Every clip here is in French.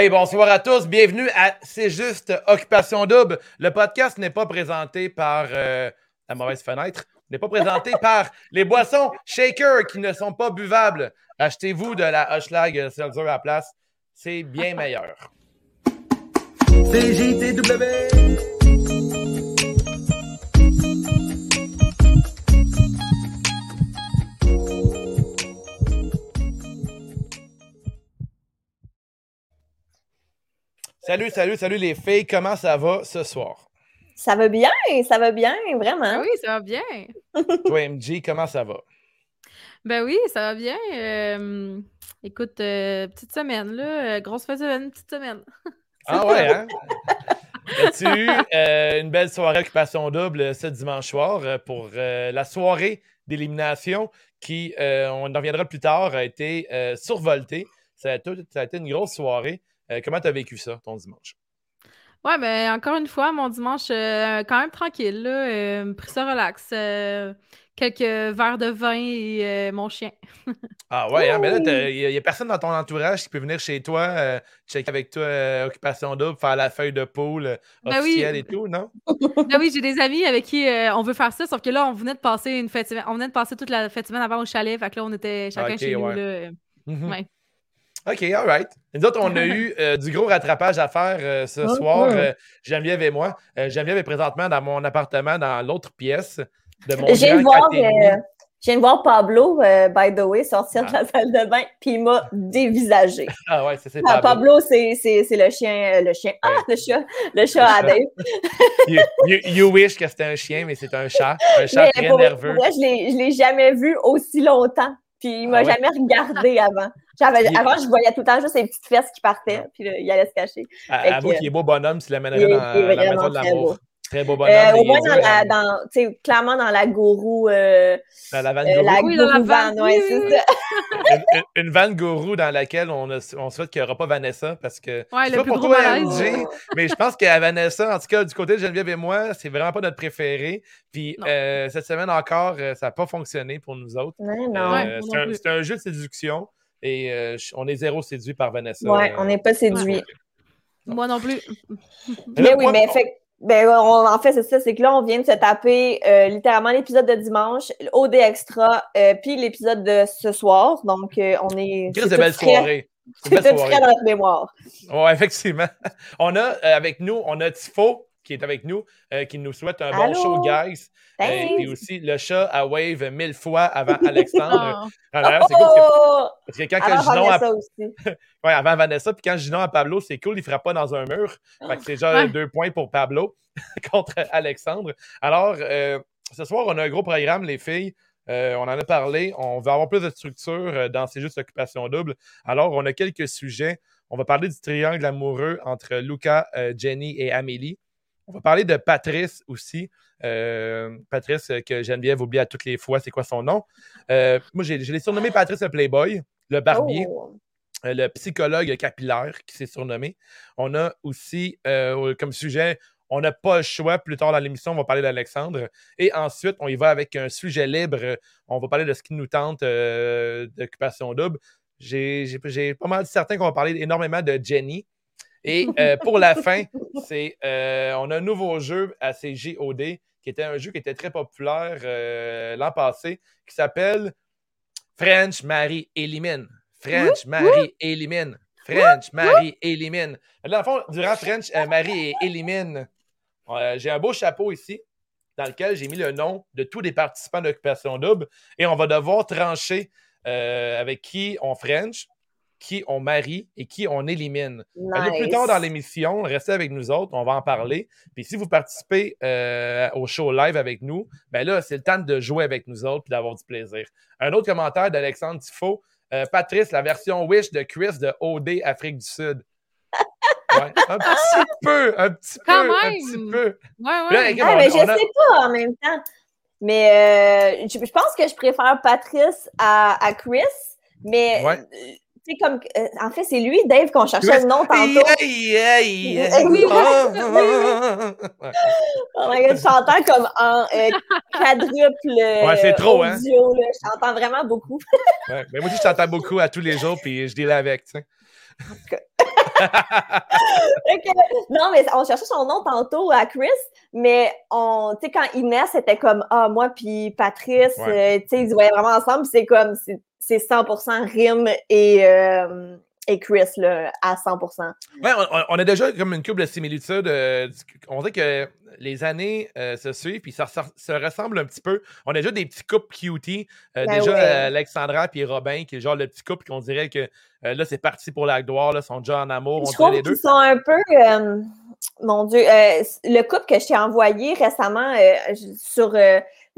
Hey, bonsoir à tous. Bienvenue à C'est juste Occupation Double. Le podcast n'est pas présenté par euh, la mauvaise fenêtre, n'est pas présenté par les boissons shaker qui ne sont pas buvables. Achetez-vous de la Hushlag Seltzer à la place. C'est bien meilleur. CJTW. Salut, salut, salut les filles. Comment ça va ce soir? Ça va bien, ça va bien, vraiment. Oui, ça va bien. Toi, MJ, comment ça va? Ben oui, ça va bien. Euh, écoute, euh, petite semaine, là. Euh, grosse fête une petite semaine. ah ouais, hein? As-tu eu une belle soirée occupation double ce dimanche soir pour la soirée d'élimination qui, on en reviendra plus tard, a été survoltée. Ça ça a été une grosse soirée. Euh, comment tu as vécu ça, ton dimanche? Ouais, ben encore une fois, mon dimanche, euh, quand même tranquille, là, euh, pris ça relax. quelques verres de vin et mon chien. ah ouais, hein, mais là, il n'y a, personne dans ton entourage qui peut venir chez toi, checker avec toi Occupation Double, faire la feuille de poule ben officielle et tout, non? ben oui, j'ai des amis avec qui on veut faire ça, sauf que là, on venait de passer une fête on venait de passer toute la fête semaine avant au chalet, fait que là, on était chacun chez nous. Là, mhm. ouais. OK, all right. Nous autres, on a eu euh, du gros rattrapage à faire euh, ce soir, euh, Geneviève et moi. Geneviève est présentement dans mon appartement, dans l'autre pièce de mon voir, je viens de voir Pablo, by the way, sortir de la ah. salle de bain, puis il m'a dévisagé. Ah ouais, c'est Pablo. Pablo, c'est le chien, le chien, ah, le chat, le chat à Dave. you, wish que c'était un chien, mais c'est un chat, un chat très nerveux. Moi, je ne l'ai jamais vu aussi longtemps. Puis il m'a ah jamais regardé avant. Avant, je voyais tout le temps juste ses petites fesses qui partaient, puis il allait se cacher. Avoue qu'il est beau bonhomme s'il l'amènerait dans la maison de l'amour. Très beau bonhomme. Euh, au moins, dans dans, clairement dans la gourou. Euh, dans la vanne euh, La oui, gourou van, ouais, c'est ça. une, une, vanne gourou dans laquelle on, on souhaite qu'il n'y aura pas Vanessa parce que. Ouais, le sais plus pas pourquoi mais je pense qu'à Vanessa, en tout cas, du côté de Geneviève et moi, c'est vraiment pas notre préféré. Puis euh, cette semaine encore, ça n'a pas fonctionné pour nous autres. c'est un, un, jeu de séduction et on est zéro séduit par Vanessa. Ouais, on n'est pas séduit. Moi non plus. Mais oui, mais fait ben, en fait, c'est ça, c'est que là, on vient de se taper euh, littéralement l'épisode de dimanche, OD Extra, euh, puis l'épisode de ce soir. Donc, euh, on est. Quelle belle soirée. C'est tout frais dans notre mémoire. Oui, effectivement. On a avec nous, on a Tifo qui est avec nous, qui nous souhaite un bon show, guys. Et aussi le chat à wave mille fois avant Alexandre. Ah, c'est cool. Oh! Parce que quand avant Vanessa aussi. ouais, avant Vanessa, puis quand je dis non à Pablo, c'est cool, il ne fera pas dans un mur. Fait que c'est déjà deux points pour Pablo contre Alexandre. Alors, euh, ce soir, on a un gros programme, les filles. Euh, on en a parlé. On va avoir plus de structure euh, dans ces juste occupation double. Alors, on a quelques sujets. On va parler du triangle amoureux entre Luca, Jenny et Amélie. On va parler de Patrice aussi. Euh, Patrice, euh, que Geneviève oublie à toutes les fois, c'est quoi son nom? Euh, moi, je l'ai surnommé Patrice le Playboy, le barbier. Oh. le psychologue capillaire qui s'est surnommé. On a aussi comme sujet, on n'a pas le choix. Plus tard dans l'émission, on va parler d'Alexandre. Et ensuite, on y va avec un sujet libre. On va parler de ce qui nous tente d'occupation double. J'ai pas mal certain qu'on va parler énormément de Jenny. Et pour la fin, c'est on a un nouveau jeu à CJOD qui était un jeu qui était très populaire euh, l'an passé, qui s'appelle French Marie Élimine. French Marie Élimine. French Marie Élimine. Dans le fond, durant French euh, Marie Élimine, euh, j'ai un beau chapeau ici dans lequel j'ai mis le nom de tous les participants d'Occupation Double et on va devoir trancher avec qui on French qui on marie et qui on élimine. plus tard dans l'émission, restez avec nous autres, on va en parler. Puis si vous participez euh, au show live avec nous, ben là, c'est le temps de jouer avec nous autres et d'avoir du plaisir. Un autre commentaire d'Alexandre Tifo. Euh, Patrice, la version Wish de Chris de OD Afrique du Sud. un petit peu, un petit peu, un petit peu. Ouais, ouais. Ah, mais je sais pas en même temps. Mais euh, je, pense que je préfère Patrice à, à Chris. Mais c'est comme, euh, en fait, c'est lui, Dave, qu'on cherchait le nom tantôt. Oui, oh my god, j'entends comme en euh, quadruple ouais, c'est trop, hein? audio, hein? J'entends vraiment beaucoup. ouais, mais moi aussi, je t'entends beaucoup à tous les jours, puis je dis là avec, tu sais. En tout cas. non, mais on cherchait son nom tantôt à Chris, mais on, tu sais, quand Inès était comme, ah, moi puis Patrice, euh, tu sais, ils se voyaient vraiment ensemble, c'est comme, c'est 100% Rim et, euh, et Chris, là, à 100%. Ouais, on, a déjà comme une couple de similitudes. Euh, on dirait que les années se suivent, puis ça, se ressemble un petit peu. On a déjà des petits couples cutie. Ben déjà, Alexandra puis Robin, qui est genre le petit couple qu'on dirait que euh, là, c'est parti pour la gloire. Là, ils sont déjà en amour. Je trouve qu'ils sont un peu. Euh, mon Dieu. Euh, le couple que je t'ai envoyé récemment sur.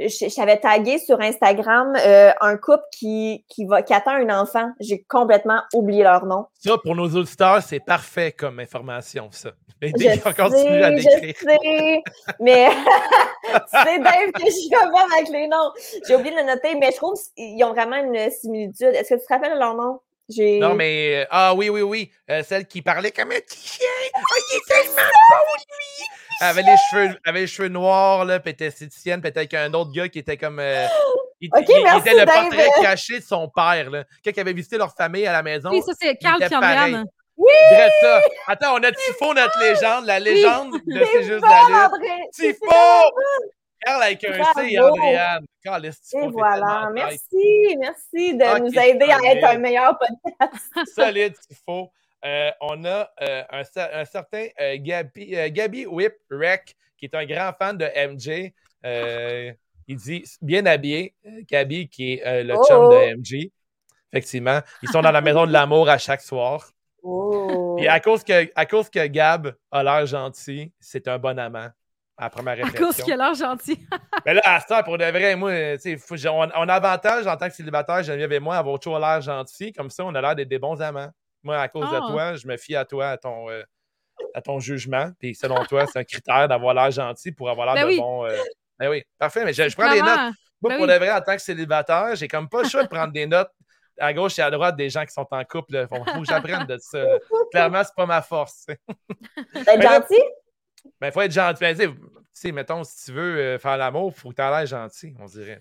Je t'avais tagué sur Instagram un couple qui, qui, va, qui attend un enfant. J'ai complètement oublié leur nom. Ça, pour nos auditeurs, c'est parfait comme information, ça. Mais je sais, continue à décrire. Je sais, mais c'est Dave que je suis comme avec les noms. J'ai oublié de le noter, mais je trouve qu'ils ont vraiment une similitude. Est-ce que tu te rappelles leur nom? Non, mais. Euh, ah oui, oui, oui. Euh, celle qui parlait comme un petit chien. Oh, il est tellement beau, lui! Elle avait les cheveux, avait les cheveux noirs, là, puis était esthéticienne, puis avec un autre gars qui était comme. Euh, il, était le portrait caché de son père, là. Quelqu'un qui avait visité leur famille à la maison. Oui, ça, c'est Carl Pierre oui! ça? Attends, on a Tifo, notre légende. La légende de C'est juste la lutte. Tifo! Carl avec un C et Andréane. Et voilà. Merci, merci de nous aider à être un meilleur podcast. Solide, Tifo. Euh, on a euh, un, un, certain euh, Gabi, Gabi Whip Rec, qui est un grand fan de MJ. il dit bien habillé, Gabi, qui est le chum de oh! MJ. Effectivement. Ils sont dans la maison de l'amour à chaque soir. Oh. Et à cause, que, à cause que Gab a l'air gentil, c'est un bon amant à première réflexion. À cause qu'il a l'air gentil. Mais là, à ce pour de vrai, moi, on, on a avantage en tant que célibataire, Geneviève et moi, avoir toujours l'air gentil. Comme ça, on a l'air d'être des bons amants. Moi, à cause de ah. toi, je me fie à toi, à ton, euh, à ton jugement. Puis selon toi, c'est un critère d'avoir l'air gentil pour avoir l'air ben de bon. Euh, ben oui, parfait. Mais je, prends des notes. Moi, ben pour de vrai, en tant que célibataire, j'ai comme pas le choix de prendre des notes à gauche et à droite des gens qui sont en couple. Il faut, que j'apprenne de ça. Clairement, c'est pas ma force. T'es gentil? Ben, il faut être gentil. Ben, tu sais, mettons, si tu veux euh, faire l'amour, il faut que tu aies l'air gentil, on dirait.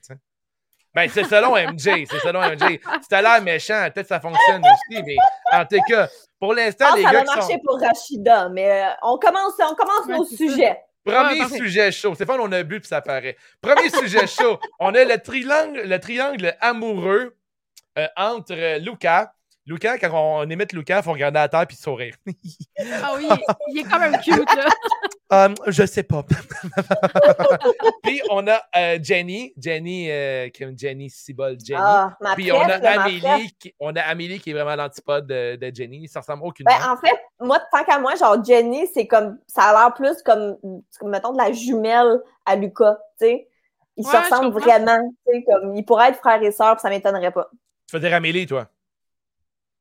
Ben, c'est selon MJ, c'est selon MJ. T'as l'air méchant, peut-être ça fonctionne aussi, mais en tout cas, pour l'instant, les gars. Ça va marcher pour Rachida, mais euh, on commence, on commence nos sujets. Premier sujet chaud. C'est pas on a bu puis ça paraît. Premier sujet chaud. On a le triangle, le triangle amoureux euh, entre Lucas, Lucas, quand on imite Lucas, il faut regarder à terre puis sourire. ah oui, il est quand même cute, là. Um, je sais pas. puis on a euh, Jenny, Jenny, euh, Jenny Cibol, Jenny. Ah, puis on a Amélie, qui, on a Amélie qui est vraiment l'antipode de, de, Jenny. Ça ressemble aucune. Ben, en fait, moi, tant qu'à moi, genre Jenny, c'est comme, ça a l'air plus comme, mettons, de la jumelle à Lucas, tu sais. Ils se ressemblent vraiment, tu sais, comme, ils pourraient être frères et sœurs, puis ça m'étonnerait pas. Tu veux dire Amélie, toi?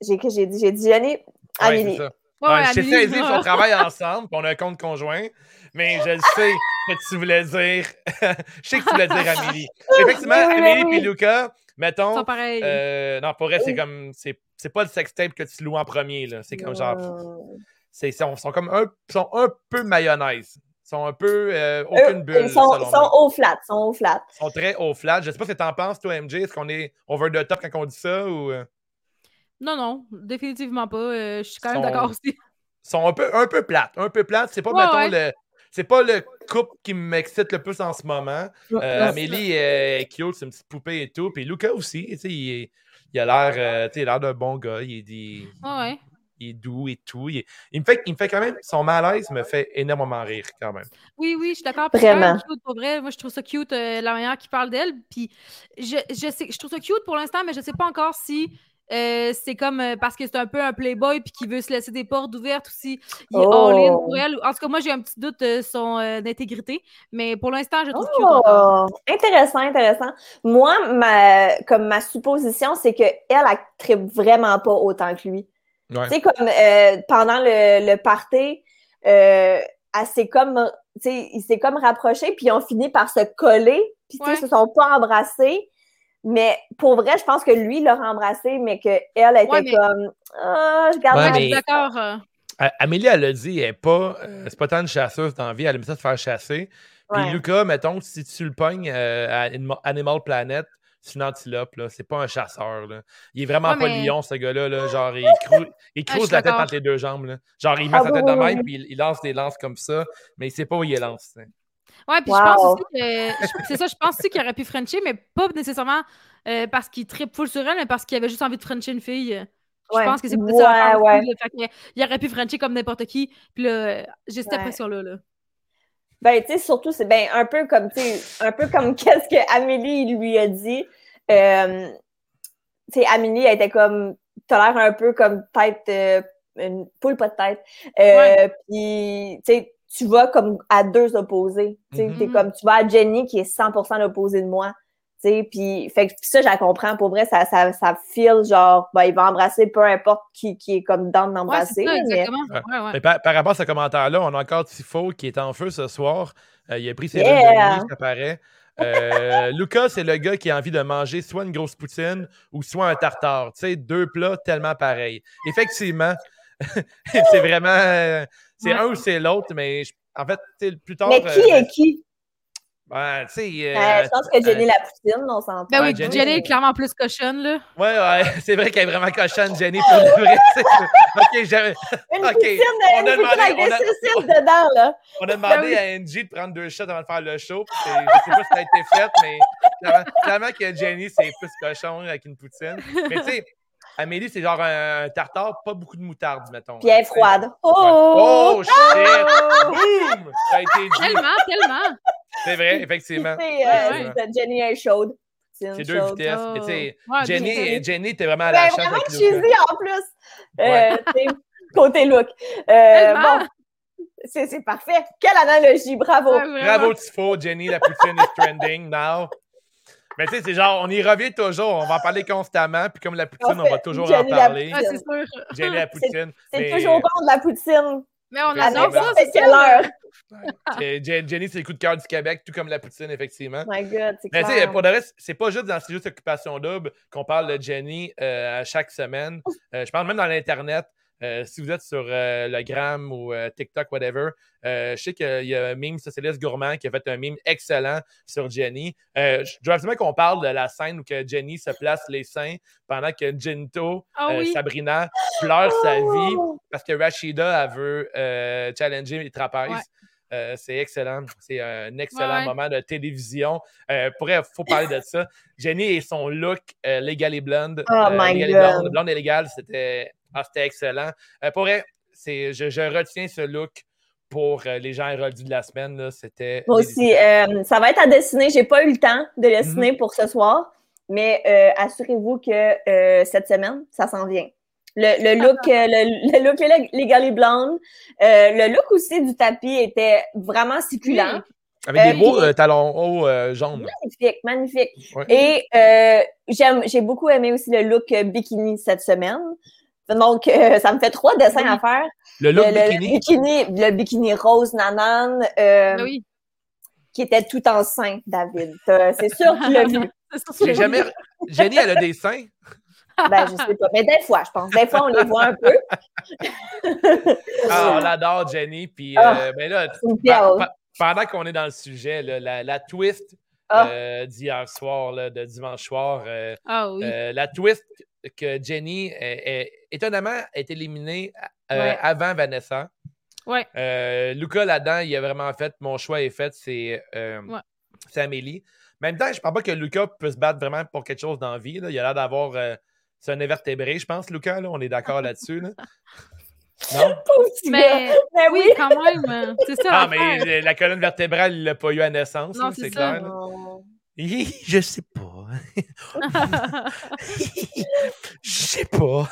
J'ai j'ai dit, j'ai dit Jenny, Amélie. Ouais, ouais, je sais dit qu'on travaille ensemble, qu'on a un compte conjoint, mais je le sais que tu voulais dire. je sais que tu voulais dire Amélie. Effectivement, Amélie et Lucas, mettons. Sont pareils. Euh, non, pour elle, c'est comme. C'est pas le sextape que tu loues en premier, là. C'est comme genre. Ils sont, sont, comme un, sont un peu mayonnaise. Ils sont un peu. Euh, aucune bulle. Ils sont, sont haut flat. Ils sont haut flat. Ils sont très haut flat. Je sais pas ce que t'en penses, toi, MJ. Est-ce qu'on est over the top quand on dit ça ou. Non, non, définitivement pas. Euh, je suis quand même d'accord aussi. sont un peu, un peu plates. Un peu plates. C'est pas, mettons, le. C'est pas le couple qui m'excite le plus en ce moment. Euh, Amélie est cute, c'est une petite poupée et tout. Puis Lucas aussi, tu sais, il, il, a l'air euh, il a l'air d'un bon gars. Il est, il, ouais. il est doux et tout. Il, me fait, il me fait quand même, son malaise me fait énormément rire quand même. Oui, oui, je suis d'accord. Vraiment. Cute, pour vrai. Moi, je trouve ça cute, la manière qu'il parle d'elle. Puis je, je, sais, je trouve ça cute pour l'instant, mais je sais pas encore si euh, c'est comme euh, parce que c'est un peu un playboy puis qu'il veut se laisser des portes ouvertes aussi. Il est all-in pour oh! elle. En tout cas, moi, j'ai un petit doute de son euh, intégrité, mais pour l'instant, je trouve oh! Intéressant, intéressant. Moi, ma, comme ma supposition, c'est qu'elle, elle, elle vraiment pas autant que lui. Tu sais, comme pendant le, le party, elle s'est comme, tu sais, il s'est comme rapproché, puis ils ont fini par se coller, puis tu sais, ils se sont pas embrassés. Mais pour vrai, je pense que lui l'a embrassé, mais qu'elle était comme Ah, je garde ouais, d'accord. Euh. Amélie, elle l'a dit, elle n'est pas, euh, c'est pas tant une chasseuse dans la vie, elle aime ça se faire chasser. Puis Lucas, mettons, si tu le pognes euh, à Animal Planet, c'est une antilope, là. C'est pas un chasseur, là. Il est vraiment pas lion, ce gars-là, là. Genre, il, crou... il ah, la tête entre les deux jambes, là. Genre, il met ah, sa tête de même, puis il, lance des lances comme ça, mais il sait pas où il lance, Ouais, puis je pense aussi que. C'est ça, je pense aussi qu'il aurait pu Frencher, mais pas nécessairement euh, parce qu'il tripe full sur elle, mais parce qu'il avait juste envie de Frencher une fille. Je pense que c'est plus ça. Ouais. il aurait pu Frencher comme n'importe qui. Puis là, j'ai cette impression-là. Là. Ben, tu sais, surtout, c'est ben, un peu comme, tu un peu comme qu'est-ce que Amélie lui a dit. Euh, tu sais, Amélie, elle était comme, t'as l'air un peu comme tête, euh, une poule pas de tête. Euh, Puis, tu sais, tu vas comme à deux opposés. Tu mm-hmm. comme, tu vas à Jenny qui est 100% l'opposé de moi. Puis, fait que ça, je la comprends. Pour vrai, ça, ça, ça file genre, ben, il va embrasser peu importe qui, qui est comme dans d'embrasser. Ouais, par, rapport à ce commentaire-là, on a encore Tifo qui est en feu ce soir. Euh, il a pris ses yeah. ça paraît. Euh, Lucas, c'est le gars qui a envie de manger soit une grosse poutine ou soit un tartare. Tu sais, deux plats tellement pareils. Effectivement, c'est vraiment. Euh, c'est un ou c'est l'autre, mais en fait, plus tard. Mais qui est qui? Ouais, tu sais. Euh, je pense que Jenny la poutine, on s'entend. Ben oui, Jenny, est clairement plus cochonne, là. Ouais, ouais, c'est vrai qu'elle est vraiment cochonne, Jenny, pour le vrai. ok, j'avais. Une okay. poutine, on a demandé, on a... dedans, là. On a demandé ben à Angie de prendre deux shots avant de faire le show. Je sais pas si ça a été fait, mais clairement, que Jenny, c'est plus cochon avec une poutine. Mais tu sais. Amélie, c'est genre un, tartare, pas beaucoup de moutarde, mettons. Puis elle est froide. Oh! Oh, shit! Boum! Ça a été dit. Tellement, tellement. C'est vrai, effectivement. Euh, Jenny est chaude. C'est deux vitesses. Mais tu sais, Jenny, Jenny, t'es vraiment à la ben, chance. Vraiment cheesy en plus. Euh, côté look. Euh, bon, c'est parfait. Quelle analogie, bravo. bravo, Tifo. Jenny, la poutine est trending now. Mais tu sais, c'est genre, on y revient toujours, on va en parler constamment, puis comme la poutine, on va toujours en parler. Ah, c'est sûr. Jenny la poutine. C'est toujours bon de la poutine. Mais on adore ça, c'est quelle heure? Jenny, c'est le coup de cœur du Québec, tout comme la poutine, effectivement. My God, c'est Mais tu sais, pour le reste, c'est pas juste dans ces juste Occupation Double qu'on parle de Jenny euh, à chaque semaine. Euh, je parle même dans l'Internet. Euh, si vous êtes sur le Gram ou TikTok, whatever, je sais qu'il y a un meme socialiste gourmand qui a fait un meme excellent sur Jenny. je dois absolument qu'on parle de la scène où que Jenny se place les seins pendant que Ginto, ah Sabrina, pleure sa vie oh! parce que Rashida elle veut challenger les trapèzes. Euh, c'est excellent. C'est un excellent moment de télévision. Euh, pour il faut parler de ça. Jenny et son look euh, légal et blonde. Oh my God. Blonde, blonde et légal, c'était ah, excellent. pour elle, je, je retiens ce look pour les gens érodus de la semaine. C'était. Moi aussi. ça va être à dessiner. J'ai pas eu le temps de dessiner mhm. pour ce soir, mais assurez-vous que cette semaine, ça s'en vient. Le, look, euh, le, le, look Legally Blonde. Euh, le look aussi du tapis était vraiment succulent. Avec des euh, beaux talons hauts jaunes. Magnifique, magnifique. Et j'aime, j'ai beaucoup aimé aussi le look bikini cette semaine. Donc, ça me fait trois dessins à faire. Le look bikini. Le bikini rose nanane. oui. Qui était tout en sein, David. C'est sûr que tu l'as vu. J'ai jamais. Jenny, elle a des seins. Ben, je sais pas. Mais des fois, je pense. Des fois, on les voit un peu. ah, on l'adore, Jenny. Puis, euh, ah, ben là, pendant qu'on est dans le sujet, la, la, twist ah. euh, d'hier soir, là, de dimanche soir, euh, ah, oui. la twist que Jenny, étonnamment, est éliminée avant Vanessa. Ouais. Luca, là-dedans, il a vraiment fait mon choix est fait, c'est Amélie. En même temps, je ne pense pas que Lucas peut se battre vraiment pour quelque chose dans la vie. Il a l'air d'avoir c'est un invertébré, je pense, Lucas. Là. On est d'accord là-dessus. Là. Non? Mais, mais, oui, quand même. C'est ça. Ah, mais la colonne vertébrale, il l'a pas eu à naissance, c'est clair. Je sais pas. je sais pas.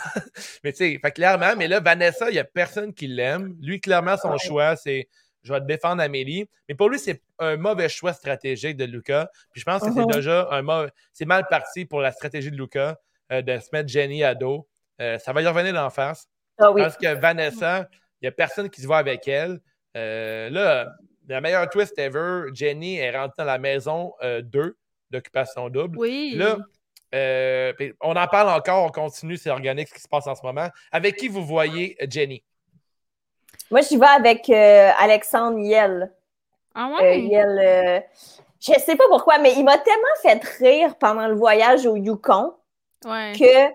mais tu sais, clairement, mais là, Vanessa, il n'y a personne qui l'aime. Lui, clairement, son choix, c'est je vais te défendre Amélie. Mais pour lui, c'est un mauvais choix stratégique de Lucas. Puis je pense que c'est déjà un mauvais. C'est mal parti pour la stratégie de Lucas. Euh, de se mettre Jenny à dos. Euh, ça va y revenir d'en face. Ah Parce que Vanessa, il n'y a personne qui se voit avec elle. Euh, là, la meilleure twist ever, Jenny est rentrée dans la maison 2 d'occupation double. Oui. Là, on en parle encore, on continue, c'est organique ce qui se passe en ce moment. Avec qui vous voyez Jenny? Moi, j'y vais avec Alexandre Yel. Ah ouais? Yel, Je sais pas pourquoi, mais il m'a tellement fait rire pendant le voyage au Yukon ouais. que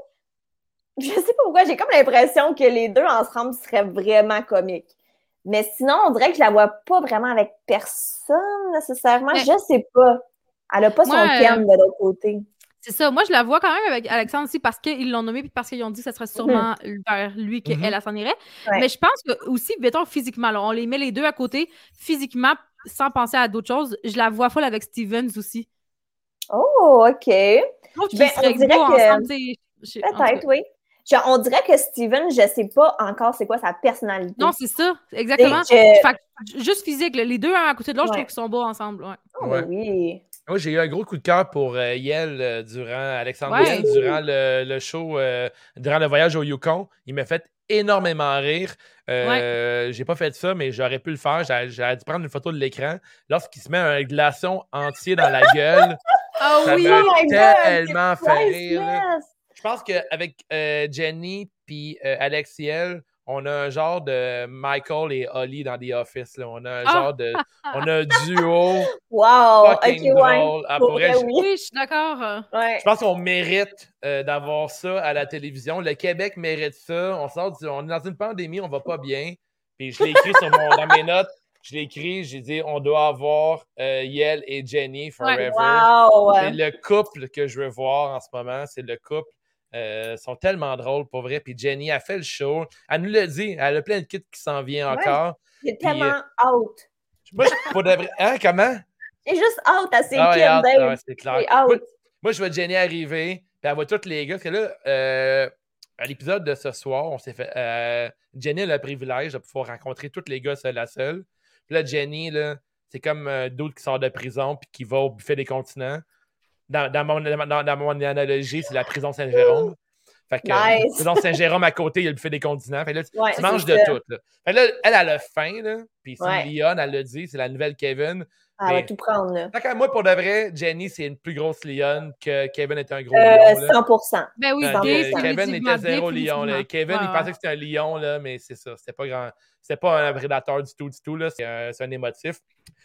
je sais pas pourquoi, j'ai comme l'impression que les deux ensemble seraient vraiment comiques. Mais sinon, on dirait que je la vois pas vraiment avec personne nécessairement. Je sais pas. Elle a pas son thème de l'autre côté. C'est ça. Moi, je la vois quand même avec Alexandre aussi parce qu'ils l'ont nommé et parce qu'ils ont dit que ce serait sûrement mhm. vers lui qu'elle mm s'en irait. Mais je pense que aussi, mettons, physiquement, on les met les deux à côté, physiquement, sans penser à d'autres choses, je la vois folle avec Stevens aussi. Oh, OK. Je ben, dirait que... Peut-être, oui on dirait que Steven, je sais pas encore c'est quoi sa personnalité. Non, c'est ça, exactement. juste physique, les deux à côté de l'autre, je trouve qu'ils sont beaux ensemble. Oh, oui. Moi, j'ai eu un gros coup de cœur pour euh, Yel euh, durant Alexandre durant le, show, euh, durant le voyage au Yukon. Il m'a fait énormément rire. J'ai pas fait ça, mais j'aurais pu le faire. J'aurais dû prendre une photo de l'écran. Lorsqu'il se met un glaçon entier dans la gueule, ah ça oui, m'a oh tellement fait rire. Je pense qu'avec euh, Jenny puis euh, Alexiel, on a un genre de Michael et Holly dans The Office. On a un ah! genre de. On a un duo. wow! Ok, drôle. Ah, oui, je suis d'accord. Je pense qu'on mérite euh, d'avoir ça à la télévision. Le Québec mérite ça. On, sort on est dans une pandémie, on va pas bien. Puis je l'ai écrit sur mon, dans mes notes. Je l'ai écrit, j'ai dit on doit avoir euh, Yel et Jenny forever. Wow. C'est le couple que je veux voir en ce moment. C'est le couple euh, sont tellement drôles, pour vrai. Puis Jenny a fait le show. Elle nous l'a dit. Elle a plein de kits qui s'en vient encore. C'est tellement euh, out. Moi, je, pour de vrai. Hein, comment? C'est juste out à ses ah, kits, ah, c'est clair. Moi, je vois Jenny arriver, puis elle voit tous les gars. Parce que là, euh, à l'épisode de ce soir, on s'est fait. Jenny a le privilège de pouvoir rencontrer tous les gars seul à seul. Puis là, Jenny, là, c'est comme d'autres qui sort de prison puis qui va au buffet des continents dans, mon, dans, mon, analogie, c'est la prison Saint-Jérôme. Fait que nice. la prison Saint-Jérôme à côté, il y a le buffet des continents. Fait là, tu, manges de tout. Là. Fait là, elle, a le faim, là. Puis c'est ouais. Lyon, elle l'a dit, c'est la nouvelle Kevin. Elle va tout prendre, là. Fait moi, pour de vrai, Jenny, c'est une plus grosse Lyon que Kevin est un gros euh, lion. 100% Ben oui, Kevin était zéro lion. Là. Kevin, il pensait que c'était un lion, là, mais c'est ça. C'était pas grand. C'était pas un prédateur du tout, du tout. Là. C'est un, un émotif.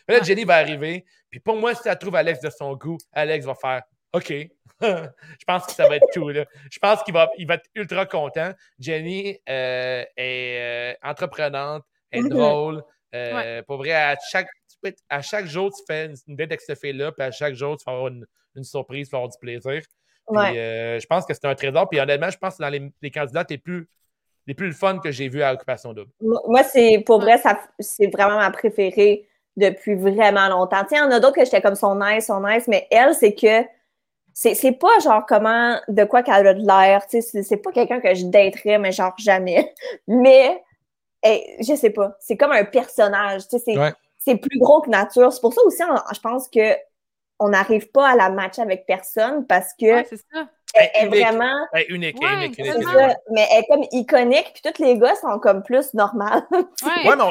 Mais là, Jenny va arriver. Puis pour moi, si elle trouve Alex de son goût, Alex va faire OK. je pense que ça va être tout. Là. Je pense qu'il va, il va être ultra content. Jenny euh, est euh, entreprenante, est mhm. drôle. Euh, pour vrai, à chaque, à chaque jour, tu fais une, date avec cette fille-là, puis à chaque jour, tu vas avoir une, surprise, tu vas avoir du plaisir. je pense que c'est un trésor. Puis honnêtement, je pense que dans les, les candidats les plus, les plus fun que j'ai vu à Occupation Double. Moi, c'est pour vrai, ça, c'est vraiment ma préférée depuis vraiment longtemps. Tu il y en a d'autres que j'étais comme son nice, son nice, mais elle, c'est que c'est pas genre comment, de quoi qu'elle a de l'air, tu sais, c'est pas quelqu'un que je daterais, mais genre jamais. Mais, je sais pas, c'est comme un personnage, tu sais, c'est plus gros que nature. C'est pour ça aussi, je pense que on n'arrive pas à la matcher avec personne parce que c'est ça. Elle est vraiment elle est unique, unique, unique, mais elle est comme iconique puis tous les gars sont comme plus normales. ouais, non.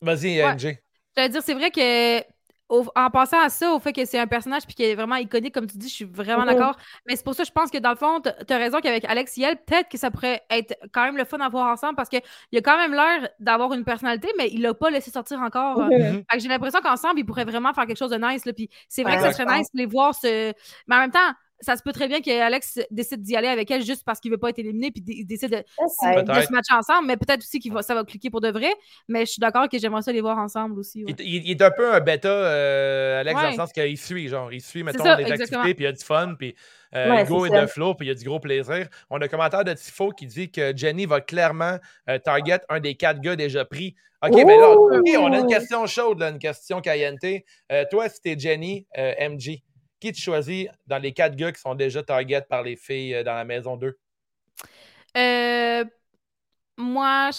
Vas-y, NJ. Je veux dire, c'est vrai que en passant à ça, au fait que c'est un personnage puis qui est vraiment iconique, comme tu dis, je suis vraiment mm-hmm. d'accord. Mais c'est pour ça que je pense que dans le fond, tu as raison qu'avec Alex Yel, peut-être que ça pourrait être quand même le fun à voir ensemble parce qu'il a quand même l'air d'avoir une personnalité, mais il l'a pas laissé sortir encore. Mm-hmm. j'ai l'impression qu'ensemble, ils pourraient vraiment faire quelque chose de nice. Puis c'est vrai que ça serait nice de les voir se. Mais en même temps, ça se peut très bien qu'Alex décide d'y aller avec elle juste parce qu'il veut pas être éliminé puis il décide de, se matcher ensemble, mais peut-être aussi que ça va cliquer pour de vrai. Mais je suis d'accord que j'aimerais ça les voir ensemble aussi. Il, est un peu un bêta, euh, Alex, dans le sens qu'il suit, genre, il suit, mettons, les activités, puis il y a du fun, puis euh, go et de flow, puis il y a du gros plaisir. On a un commentaire de Tifo qui dit que Jenny va clairement euh, target un des quatre gars déjà pris. OK, mais ben là, on a une question chaude, là, une question KNT. toi, si t'es Jenny, MG, qui tu choisis dans les quatre gars qui sont déjà target par les filles euh, dans la maison 2? Euh, moi,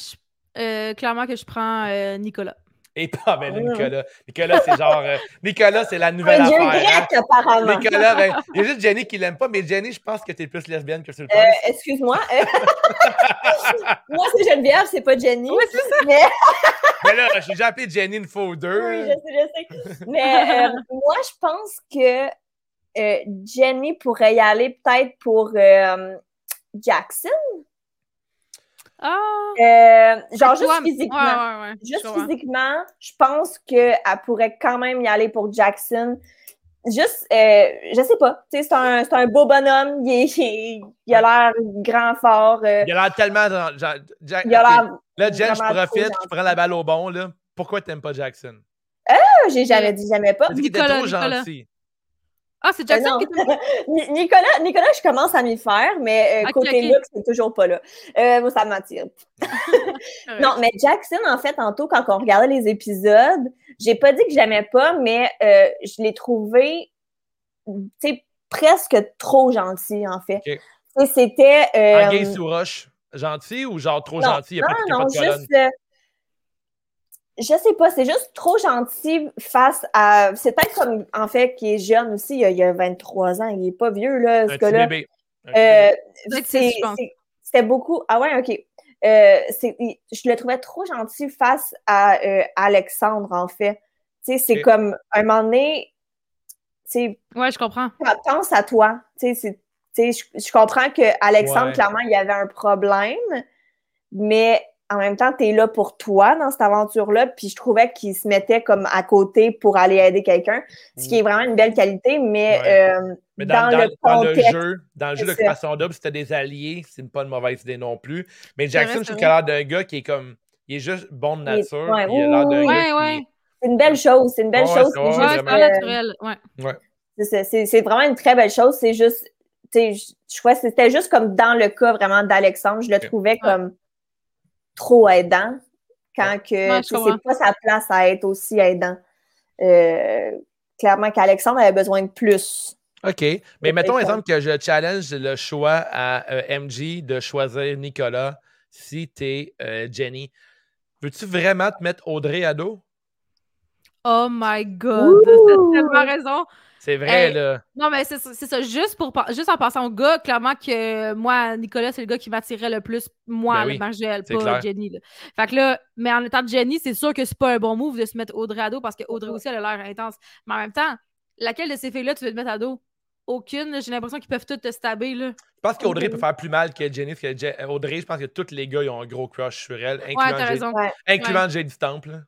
euh, clairement que je prends Nicolas. Et pas, mais Nicolas. Nicolas, c'est genre. Nicolas, c'est la nouvelle affaire. Grec, hein? apparemment. Nicolas, ben, il y a juste Jenny qui l'aime pas, mais Jenny, je pense que tu es plus lesbienne que tu le penses. Excuse-moi. moi, c'est Geneviève, c'est pas Jenny. Oui, c'est ça. Mais... mais là, j'ai déjà appelé Jenny une fois ou deux. Oui, je sais, je sais. Mais moi, je pense que euh, Jenny pourrait y aller peut-être pour euh, Jackson. Ah! genre juste physiquement. juste physiquement, je pense qu'elle pourrait quand même y aller pour Jackson juste, euh, je sais pas, tu sais, c'est un, un, beau bonhomme, il, il, a l'air grand, fort. Euh, il a l'air tellement. Genre, Jack, il a l'air. Là, Jen, je profite, je prends la balle au bon, là. Pourquoi t'aimes pas Jackson? Ah, j'ai jamais dit jamais pas. Il était trop gentil. Ah, c'est Jackson qui Nicolas, Nicolas, je commence à m'y faire, mais euh, côté look, c'est toujours pas là. Euh, moi, ça m'attire. non, mais Jackson, en fait, tantôt, quand on regardait les épisodes, j'ai pas dit que j'aimais pas, mais euh, je l'ai trouvé, tu sais, presque trop gentil, en fait. C'était. Euh, gay sous roche, gentil ou genre trop gentil? Il a non, pas, non, juste je sais pas, c'est juste trop gentil face à. C'est peut-être comme, en fait, qui est jeune aussi, il y, a, 23 ans, il est pas vieux, là, ce gars-là. Euh, C'était beaucoup. Ah ouais, ok. Euh, je le trouvais trop gentil face à euh, Alexandre, en fait. Tu sais, c'est comme, un moment donné, tu Ouais, je comprends. Pense à toi. Tu sais, je, je comprends que Alexandre, clairement, il y avait un problème, mais en même temps, tu es là pour toi dans cette aventure-là, puis je trouvais qu'il se mettait comme à côté pour aller aider quelqu'un, ce qui est vraiment une belle qualité, mais, euh, dans, le, jeu, dans le jeu de Croissant Double, c'était des alliés, c'est pas une mauvaise idée non plus. Mais Jackson, je trouve qu'il a l'air d'un gars qui est comme, il est juste bon de nature, il, a l'air d'un gars C'est une belle chose, c'est une belle chose. C'est naturel, C'est vraiment une très belle chose, c'est juste, tu sais, je crois que c'était juste comme dans le cas vraiment d'Alexandre, je le trouvais comme trop aidant quand que c'est pas sa place à être aussi aidant. Euh, clairement qu'Alexandre avait besoin de plus. OK. Mais mettons, exemple, que je challenge le choix à euh, MG de choisir Nicolas si tu es euh, Jenny. Veux-tu vraiment te mettre Audrey à dos? Oh my God! T'as tellement raison. C'est vrai, là. Non, mais c'est ça. Juste, pour, juste en passant au gars, clairement que moi, Nicolas, c'est le gars qui m'attirait le plus, moi, ben Margelle, pas Jenny. Là. Fait que là, mais en étant Jenny, c'est sûr que c'est pas un bon move de se mettre Audrey à dos parce qu'Audrey aussi, elle a l'air intense. Mais en même temps, laquelle de ces filles-là tu veux te mettre à dos? Aucune. J'ai l'impression qu'ils peuvent toutes te stabber. Là. Je pense qu'Audrey peut faire plus mal que Jenny. Parce que Audrey, je pense que tous les gars ils ont un gros crush sur elle, incluant, ouais, incluant Jenny Stample.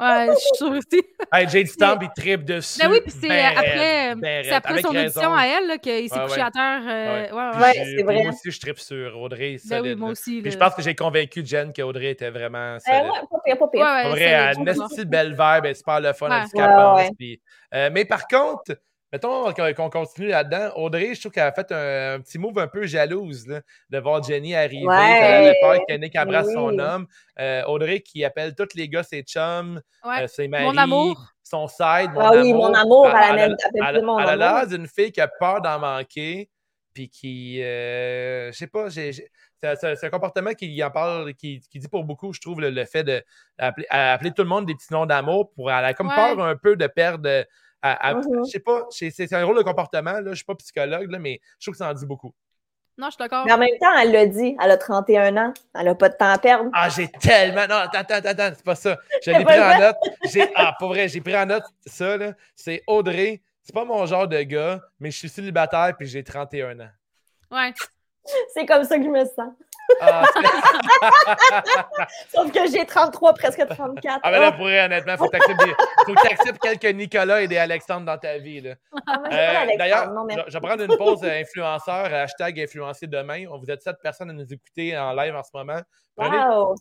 Ouais, je suis sûre aussi. hey, Jade Stamp, il tripe dessus. Ben oui, puis c'est après, c'est après son audition à elle qu'il s'est couché à terre. Euh, ouais, ouais, c'est vrai. Moi aussi, je tripe sur Audrey. Ben oui, moi aussi. Puis je pense que j'ai convaincu Jen qu'Audrey était vraiment. Euh, ouais, pas pire, pas pire. Ouais, ouais, vrai, une petite belle vibe, elle super le fun, handicapante. Puis, euh, mais par contre, Mettons qu'on continue là-dedans. Audrey, je trouve qu'elle a fait un, petit move un peu jalouse là, de voir Jenny arriver. Ouais. Elle avait peur qu'Yannick abrace son homme. Euh, Audrey qui appelle tous les gars ses chums, ouais. euh, ses maris, mon amour. son side, mon ah, amour. oui, mon amour, elle, elle, elle, elle, elle a l'air d'une fille qui a peur d'en manquer, puis qui, euh, je sais pas, j'ai c'est un comportement qui en parle, qui, qui, dit pour beaucoup, je trouve, le, fait d'appeler appeler tout le monde des petits noms d'amour pour elle a comme peur un peu de perdre Mm-hmm. Je sais pas, c'est un rôle de comportement, là, je suis pas psychologue, là, mais je trouve que ça en dit beaucoup. Non, je suis d'accord. Mais en même temps, elle l'a dit, elle a 31 ans, elle n'a pas de temps à perdre. Ah, j'ai tellement. Non, attends, attends, attends, c'est pas ça. Je l'ai pris en note. Ah, pour vrai, j'ai pris en note ça, là. C'est Audrey. C'est pas mon genre de gars, mais je suis célibataire puis j'ai 31 ans. Ouais. C'est comme ça que je me sens. Ah, Sauf que j'ai 33, presque 34. Ah, ben là, pour honnêtement, il faut que tu acceptes quelques Nicolas et des Alexandre dans ta vie. Là. Ah, euh, D'ailleurs, je, vais prendre une pause euh, influenceur, hashtag influencer demain. On vous êtes sept personnes à nous écouter en live en ce moment. Prenez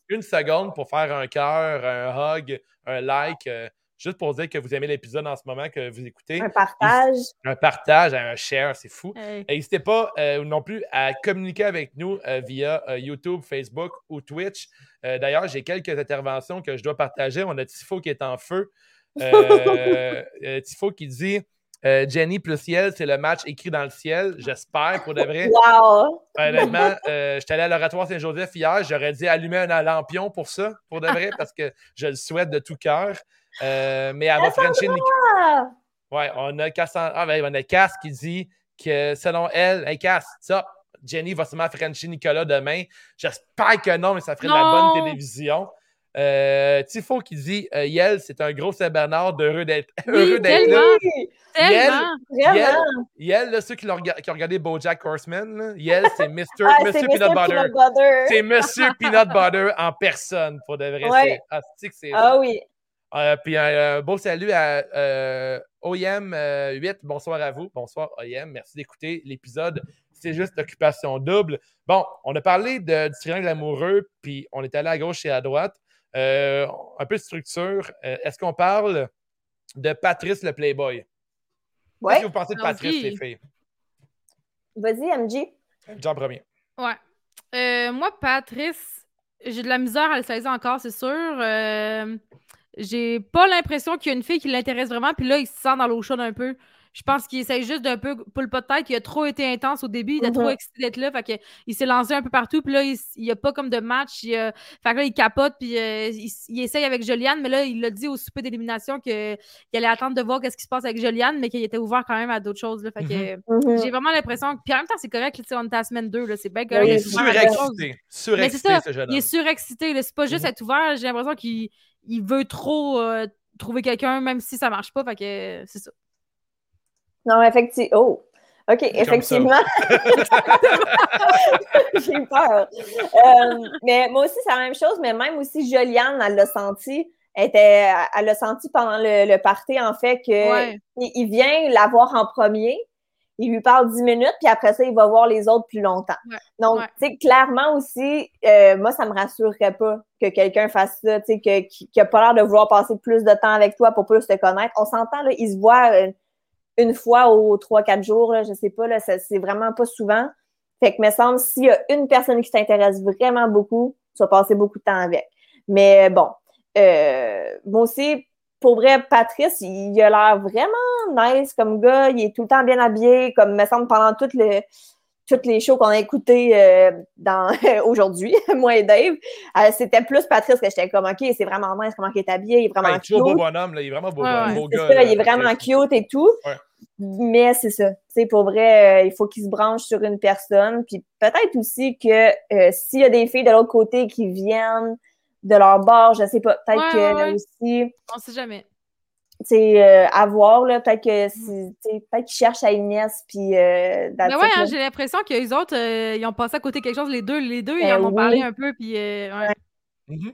une seconde pour faire un cœur, un hug, un like. Euh, juste pour dire que vous aimez l'épisode en ce moment, que vous écoutez. Un partage. Un partage, un share, c'est fou. N'hésitez pas euh, non plus à communiquer avec nous euh, via euh, YouTube, Facebook ou Twitch. D'ailleurs, j'ai quelques interventions que je dois partager. On a Tifo qui est en feu. Tifo qui dit Jenny plus ciel, c'est le match écrit dans le ciel. J'espère pour de vrai. Wow! Honnêtement, j'étais allé à l'Oratoire Saint-Joseph hier. J'aurais dit allumer un lampion pour ça, pour de vrai, parce que je le souhaite de tout cœur. Euh, mais elle va Frencher Nicolas. Ouais, on a Cass, ah, ben, on a Cass qui dit que selon elle, hey Cass, ça, Jenny va sûrement Frencher Nicolas demain. J'espère que non, mais ça ferait de la bonne télévision. Euh, Tifo qui dit euh, Yel, c'est un gros Saint-Bernard heureux d'être heureux d'être là. Yel, Yel, ceux qui ont, qui ont regardé Bojack Horseman, Yel, c'est Mr. Ah, Monsieur Peanut, Butter. C'est Monsieur Peanut Butter en personne, pour de vrai. Ah, ah oui. Euh, puis un, beau salut à OM8. Bonsoir à vous. Bonsoir, OM. Merci d'écouter l'épisode. C'est juste l'occupation double. Bon, on a parlé de, du triangle amoureux, puis on est allé à gauche et à droite. Euh, un peu de structure. Euh, est-ce qu'on parle de Patrice le Playboy? Ouais. Qu'est-ce que vous pensez de Patrice, les filles? Vas-y, MJ. MJ en premier. Ouais. Euh, moi, Patrice, j'ai de la misère à le saisir encore, c'est sûr. J'ai pas l'impression qu'il y a une fille qui l'intéresse vraiment, puis là, il se sent dans l'eau chaude un peu. Je pense qu'il essaye juste d'un peu pour le pot de tête. Il a trop été intense au début. Il a trop mhm. excité d'être là. Fait que, il s'est lancé un peu partout. Puis là, il n'y a pas comme de match. Il, fait que là, il capote. Puis euh, il, essaye avec Joliane. Mais là, il l'a dit au souper d'élimination qu'il allait attendre de voir ce qui se passe avec Joliane, mais qu'il était ouvert quand même à d'autres choses. Là. Fait que, mhm. Mhm. j'ai vraiment l'impression. Puis en même temps, c'est correct. On était à la semaine 2. C'est bien correct. Il est surexcité. Surexcité, ce jeune Il est surexcité. C'est pas juste être ouvert. J'ai l'impression qu'il veut trop euh, trouver quelqu'un, même si ça marche pas. Fait que c'est ça. Non, effectivement. Oh! OK, effectivement. J'ai peur. Euh, mais moi aussi, c'est la même chose, mais même aussi, Joliane, elle l'a senti. Elle, était, elle l'a senti pendant le, le party, en fait, qu'il il vient la voir en premier, il lui parle dix minutes, puis après ça, il va voir les autres plus longtemps. Donc, tu sais, clairement aussi, euh, moi, ça me rassurerait pas que quelqu'un fasse ça, tu sais, que, qui, qui a pas l'air de vouloir passer plus de temps avec toi pour plus te connaître. On s'entend, là, il se voit euh, une fois aux trois, quatre jours, là, je sais pas, là, c'est vraiment pas souvent. Fait que, me semble, s'il y a une personne qui t'intéresse vraiment beaucoup, tu vas passer beaucoup de temps avec. Mais bon, euh, moi aussi, pour vrai, Patrice, il, a l'air vraiment nice comme gars. Il est tout le temps bien habillé, comme me semble pendant toutes les, toutes les shows qu'on a écoutées euh, dans aujourd'hui, moi et Dave. Euh, c'était plus Patrice que j'étais comme, OK, c'est vraiment nice comment il est habillé. Il est vraiment cute. Il est beau bonhomme, là, il est vraiment beau, beau gars. il est vraiment cute et tout. Mais c'est ça. sais, pour vrai, euh, il faut qu'il se branche sur une personne. Puis peut-être aussi que euh, s'il y a des filles de l'autre côté qui viennent de leur bord, je sais pas, peut-être que aussi. On sait jamais. Sais, euh, à voir, là, peut-être que mm. peut-être qu'ils cherchent à Inès, puis euh, Mais ouais, hein, j'ai l'impression que les autres, ils ont passé à côté quelque chose, les deux, les deux, ils ben en ont parlé un peu, puis ouais. Mm-hmm.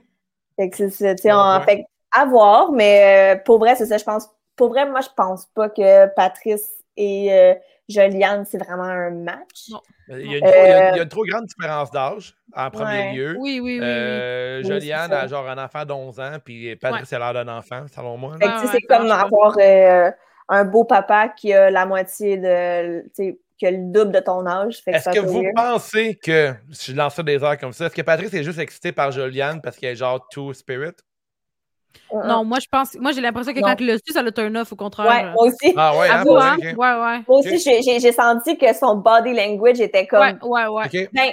Fait que c'est ça, en fait, à voir, mais pour vrai, c'est ça, je pense pour vrai, moi, je pense pas que Patrice et euh, Joliane, c'est vraiment un match. Non. Il, y a une, il, y a, une trop grande différence d'âge, en premier lieu. Oui, oui, oui. Euh, Joliane a genre un enfant d'11 ans, puis Patrice a l'air d'un enfant, selon moi. c'est comme avoir euh, un beau papa qui a la moitié de. qui a le double de ton âge. Est-ce que vous pensez que, si je lance ça des heures comme ça, est-ce que Patrice est juste excité par Joliane parce qu'elle est genre two spirit? Non, moi, je pense. Moi, j'ai l'impression que quand il l'a su, ça l'a turn off, au contraire. Ouais, moi aussi. Ah ouais, hein, hein? ouais, ouais. Moi aussi, j'ai senti que son body language était comme. Ouais, ouais, ouais. Ben,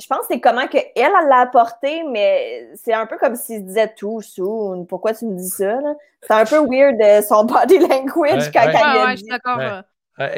je pense que c'est comment qu'elle, elle l'a apporté, mais c'est un peu comme s'il se disait tout soon. Pourquoi tu me dis ça? C'est un peu weird euh, son body language quand elle ouais, ouais, je suis d'accord.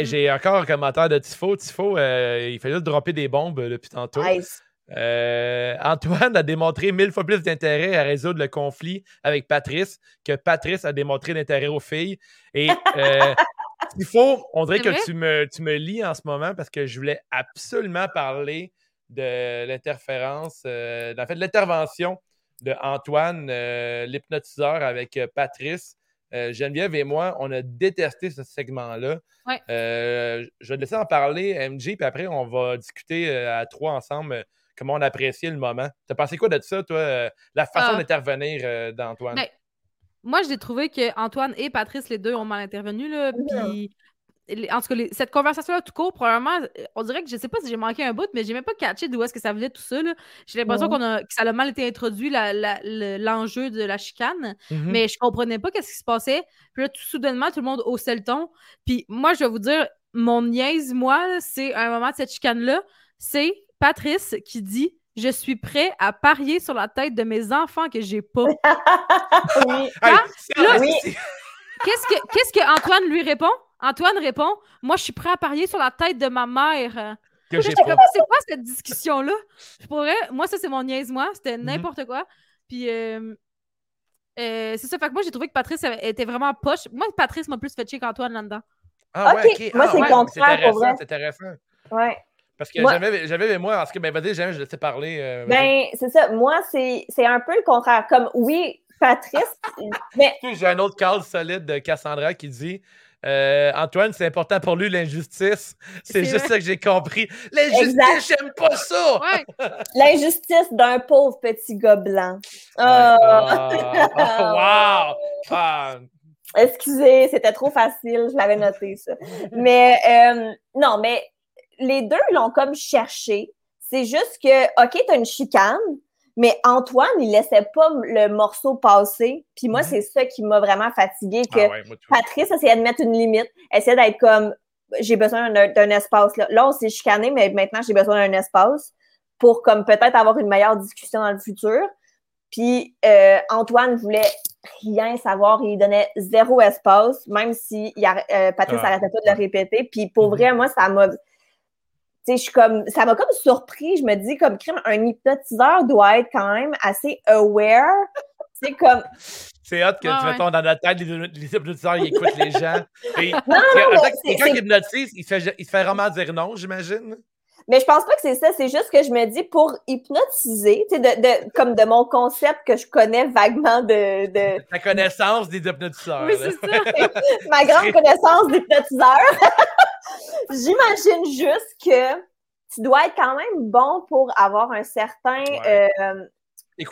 j'ai encore un commentaire de Tifo. Tifo, euh, il fait juste dropper des bombes euh, depuis tantôt. Nice. Euh, Antoine a démontré mille fois plus d'intérêt à résoudre le conflit avec Patrice que Patrice a démontré d'intérêt aux filles. Et euh, il faut, on dirait que tu me, tu me lis en ce moment parce que je voulais absolument parler de l'interférence, euh, en fait, de l'intervention de Antoine, l'hypnotiseur avec Patrice. Geneviève et moi, on a détesté ce segment-là. je vais te laisser en parler, MJ, puis après, on va discuter à trois ensemble comment on appréciait le moment. T'as pensé quoi de ça, toi, euh, la façon ah. d'intervenir euh, d'Antoine? Ben, moi, j'ai trouvé qu'Antoine et Patrice, les deux, ont mal intervenu. Là, puis, en tout cas, cette conversation-là, tout court, probablement, euh, on dirait que je sais pas si j'ai manqué un bout, mais j'ai même pas catché d'où est-ce que ça venait tout ça. J'ai l'impression qu'on a, que ça a mal été introduit, l'enjeu de la chicane, mm-hmm. mais je comprenais pas qu'est-ce qui se passait. Puis là, tout soudainement, tout le monde haussait le ton. Puis moi, je vais vous dire, mon niaise, moi, c'est un moment de cette chicane-là, c'est Patrice qui dit Je suis prêt à parier sur la tête de mes enfants que j'ai pas. oui. Qu'est-ce que, qu'est-ce que Antoine lui répond? Antoine répond Moi, je suis prêt à parier sur la tête de ma mère. c'est quoi cette discussion-là? Moi, ça, c'est mon niaise-moi. C'était mhm. n'importe quoi. Puis euh, c'est ça. Fait que moi, j'ai trouvé que Patrice était vraiment poche. Moi, Patrice m'a plus fait chier qu'Antoine là-dedans. Ah, ouais, ok. Moi, ah, c'est ouais. contraire. C'est intéressant. Ouais. Parce que j'avais, j'avais moi, parce que ben vas-y, jamais je laissais parler. Euh, ben, c'est ça. Moi, c'est, c'est un peu le contraire. Comme oui, Patrice. mais... J'ai un autre cadre solide de Cassandra qui dit euh, Antoine, c'est important pour lui l'injustice. C'est, juste ça que j'ai compris. L'injustice, j'aime pas ça! Ouais. L'injustice d'un pauvre petit gars blanc. Oh, oh wow! Ah. Excusez, c'était trop facile, je l'avais noté ça. Mais euh, non, mais les deux l'ont comme cherché. C'est juste que, OK, t'as une chicane, mais Antoine, il laissait pas le morceau passer. Puis moi, mm-hmm. c'est ça qui m'a vraiment fatigué que ah Patrice essayait de mettre une limite, essayait d'être comme j'ai besoin d'un espace. Là, là on s'est chicané, mais maintenant, j'ai besoin d'un espace pour comme peut-être avoir une meilleure discussion dans le futur. Puis euh, Antoine voulait rien savoir, il donnait zéro espace, même si il euh, Patrice n'arrêtait pas de le répéter. Puis pour mm-hmm. vrai, moi, ça m'a je suis comme, ça m'a comme surpris. Je me dis, comme crime, un hypnotiseur doit être quand même assez aware. C'est comme. C'est hot que, ah, tu mettons, dans notre tête, les, hypnotiseurs, ils écoutent les gens. Et, non, quelqu'un qui hypnotise, il fait, il fait vraiment dire non, j'imagine. Mais je pense pas que c'est ça. C'est juste que je me dis, pour hypnotiser, de, de, comme de mon concept que je connais vaguement de. de... Ta connaissance des hypnotiseurs. Oui, c'est ça. Ma grande connaissance d'hypnotiseurs. J'imagine juste que tu dois être quand même bon pour avoir un certain. Euh,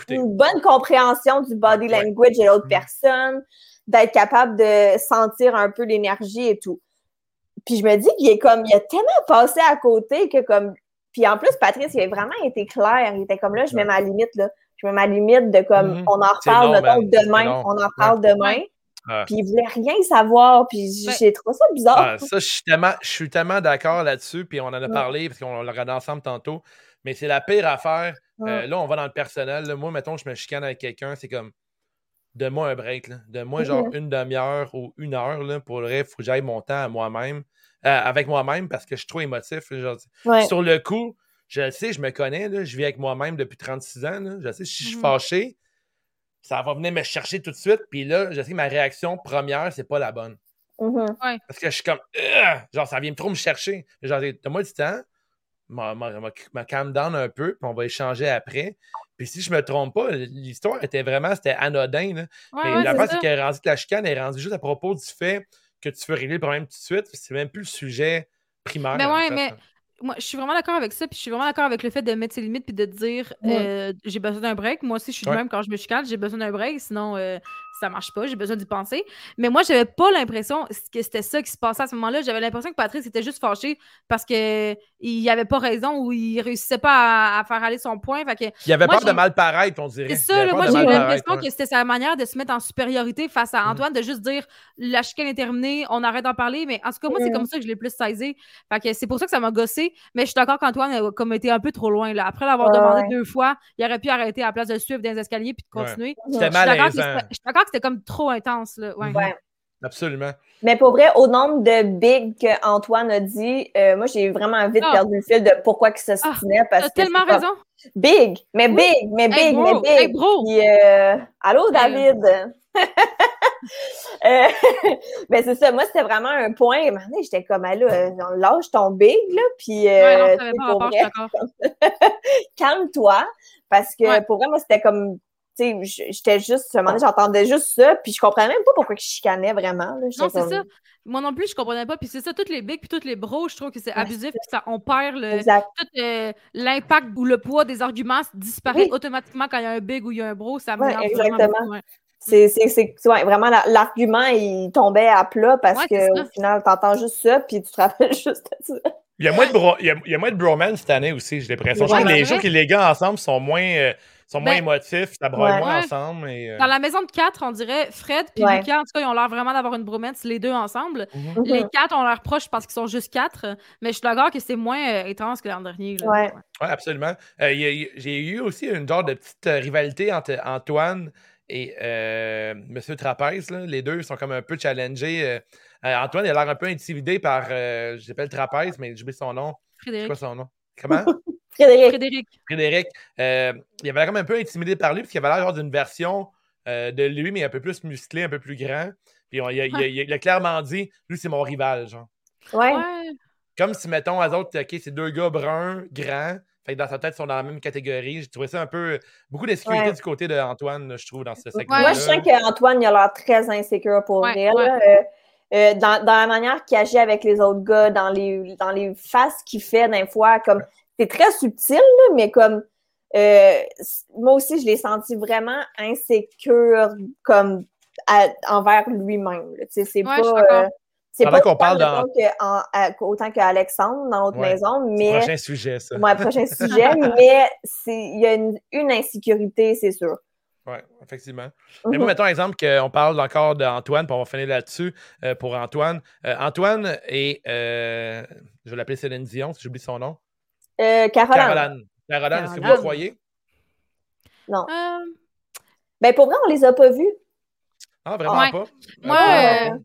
une bonne compréhension du body language de l'autre mm. personne, d'être capable de sentir un peu l'énergie et tout. Puis je me dis qu'il est comme, il a tellement passé à côté que comme, puis en plus, Patrice, il a vraiment été clair. Il était comme là, je mets ma limite, là. Je mets ma limite de comme, mm-hmm. on en reparle, demain. On en reparle demain. Puis il voulait rien savoir, puis j'ai trouvé ça bizarre. Ah, ça, je suis tellement, je suis tellement d'accord là-dessus, puis on en a parlé, parce qu'on l'a regardé ensemble tantôt, mais c'est la pire affaire. Euh, là, on va dans le personnel. Moi, mettons, je me chicane avec quelqu'un, c'est comme, donne-moi un break. Donne-moi genre mm-hmm. une demi-heure ou une heure. Là, pour le il faut que j'aille mon temps à moi-même, euh, avec moi-même, parce que je suis trop émotif. Sur le coup, je sais, je me connais, là, je vis avec moi-même depuis 36 ans. Je sais, si je suis mm-hmm. fâché, ça va venir me chercher tout de suite. Puis là, je sais que ma réaction première, c'est pas la bonne. Mm-hmm. Parce que je suis comme, genre, ça vient trop me chercher. Genre, donne-moi du temps, me calm down un peu, puis on va échanger après. Puis si je me trompe pas, l'histoire était vraiment, c'était anodin. Là. la c'est qu'elle est rendue que la chicane est rendue juste à propos du fait que tu veux régler le problème tout de suite. C'est même plus le sujet primaire. Mais ouais, mais moi, je suis vraiment d'accord avec ça, puis je suis vraiment d'accord avec le fait de mettre ses limites puis de dire euh, j'ai besoin d'un break. Moi aussi, je suis de même quand je me chicane, j'ai besoin d'un break, sinon euh, ça marche pas, j'ai besoin d'y penser. Mais moi, j'avais pas l'impression que c'était ça qui se passait à ce moment-là. J'avais l'impression que Patrice était juste fâché parce qu'il il avait pas raison ou il réussissait pas à, faire aller son point. Fait que, il avait peur de mal paraître, on dirait. C'est ça, moi j'ai l'impression que c'était sa manière de se mettre en supériorité face à mm. Antoine, de juste dire la chicane est terminée, on arrête d'en parler. Mais en tout cas, moi, c'est mm. comme ça que je l'ai plus saisi. Fait que c'est pour ça que ça m'a gossé. Mais je suis d'accord qu'Antoine a comme été un peu trop loin. Là. Après l'avoir demandé deux fois, il aurait pu arrêter à la place de suivre dans les escaliers puis de continuer. Je suis d'accord que c'était comme trop intense. Là. Ouais. Absolument. Mais pour vrai, au nombre de big qu'Antoine a dit, euh, moi, j'ai vraiment vite ah. perdu le fil de pourquoi il se ah, parce que tellement raison. Big, mais big, mais big, mais big. Hey, bro. Euh, allô, David? euh, ben c'est ça, moi c'était vraiment un point. J'étais comme, là, on lâche ton big, là, puis euh, pour vrai, calme-toi, parce que pour vrai, moi c'était comme j'étais juste, j'entendais juste ça, puis je comprenais même pas pourquoi je chicanais vraiment. non, c'est ça. Moi non plus, je comprenais pas. Puis c'est ça, toutes les bigs, puis toutes les bros, je trouve que c'est abusif, puis ça, on perd tout euh, l'impact ou le poids des arguments disparaît automatiquement quand il y a un big ou il y a un bro. Ça ouais, exactement. C'est vraiment l'argument, il tombait à plat parce qu'au final, tu entends juste ça, puis tu te rappelles juste de ça. Il y a moins de, bro, il y a, moins de bromance cette année aussi, j'ai l'impression. je trouve que les jours que les gars ensemble sont moins. Euh, sont moins ben, émotifs, ça broye moins ensemble. Euh, Dans la maison de quatre, on dirait Fred et Lucas, en tout cas, ils ont l'air vraiment d'avoir une bromance, les deux ensemble. Mhm. Les quatre ont l'air proches parce qu'ils sont juste quatre, mais je suis d'accord que c'est moins euh, étrange que l'an dernier. Oui, ouais. absolument. Euh, j'ai eu aussi une genre de petite rivalité entre Antoine et Monsieur Trapèze. Les deux sont comme un peu challengés. Antoine, il a l'air un peu intimidé par, je l'appelle Trapèze, mais j'oublie son nom. Frédéric. C'est quoi son nom? Comment? Frédéric. Frédéric. Frédéric. Euh, il avait l'air un peu intimidé par lui, parce qu'il avait l'air d'une version euh, de lui, mais un peu plus musclé, un peu plus grand. Puis il, a, clairement dit lui, c'est mon rival, genre. Ouais. Comme si, mettons, à autres, OK, c'est deux gars bruns, grands. Fait que dans sa tête, ils sont dans la même catégorie. J'ai trouvé ça un peu. Beaucoup d'insécurité du côté d'Antoine, je trouve, dans ce segment. Moi, je sens qu'Antoine, il a l'air très insécure pour ouais, euh, euh, dans, dans, la manière qu'il agit avec les autres gars, dans les, dans les faces qu'il fait d'un fois, comme. C'est très subtil, mais comme. Euh, moi aussi, je l'ai senti vraiment insécure, comme envers lui-même. C'est pas. C'est pas qu'on parle dans... autant qu'Alexandre dans notre maison, mais. Prochain sujet, ça. Ouais, prochain sujet, mais il y a une, insécurité, c'est sûr. Oui, effectivement. Mais moi, mhm. mettons exemple qu'on parle encore d'Antoine, puis on va finir là-dessus euh, pour Antoine. Euh, Antoine et euh, je vais l'appeler Céline Dion, si j'oublie son nom. Caroline. Caroline. Caroline, est-ce que vous le voyez? Non. Ben pour vrai, on les a pas vus. Ah, vraiment pas? Moi,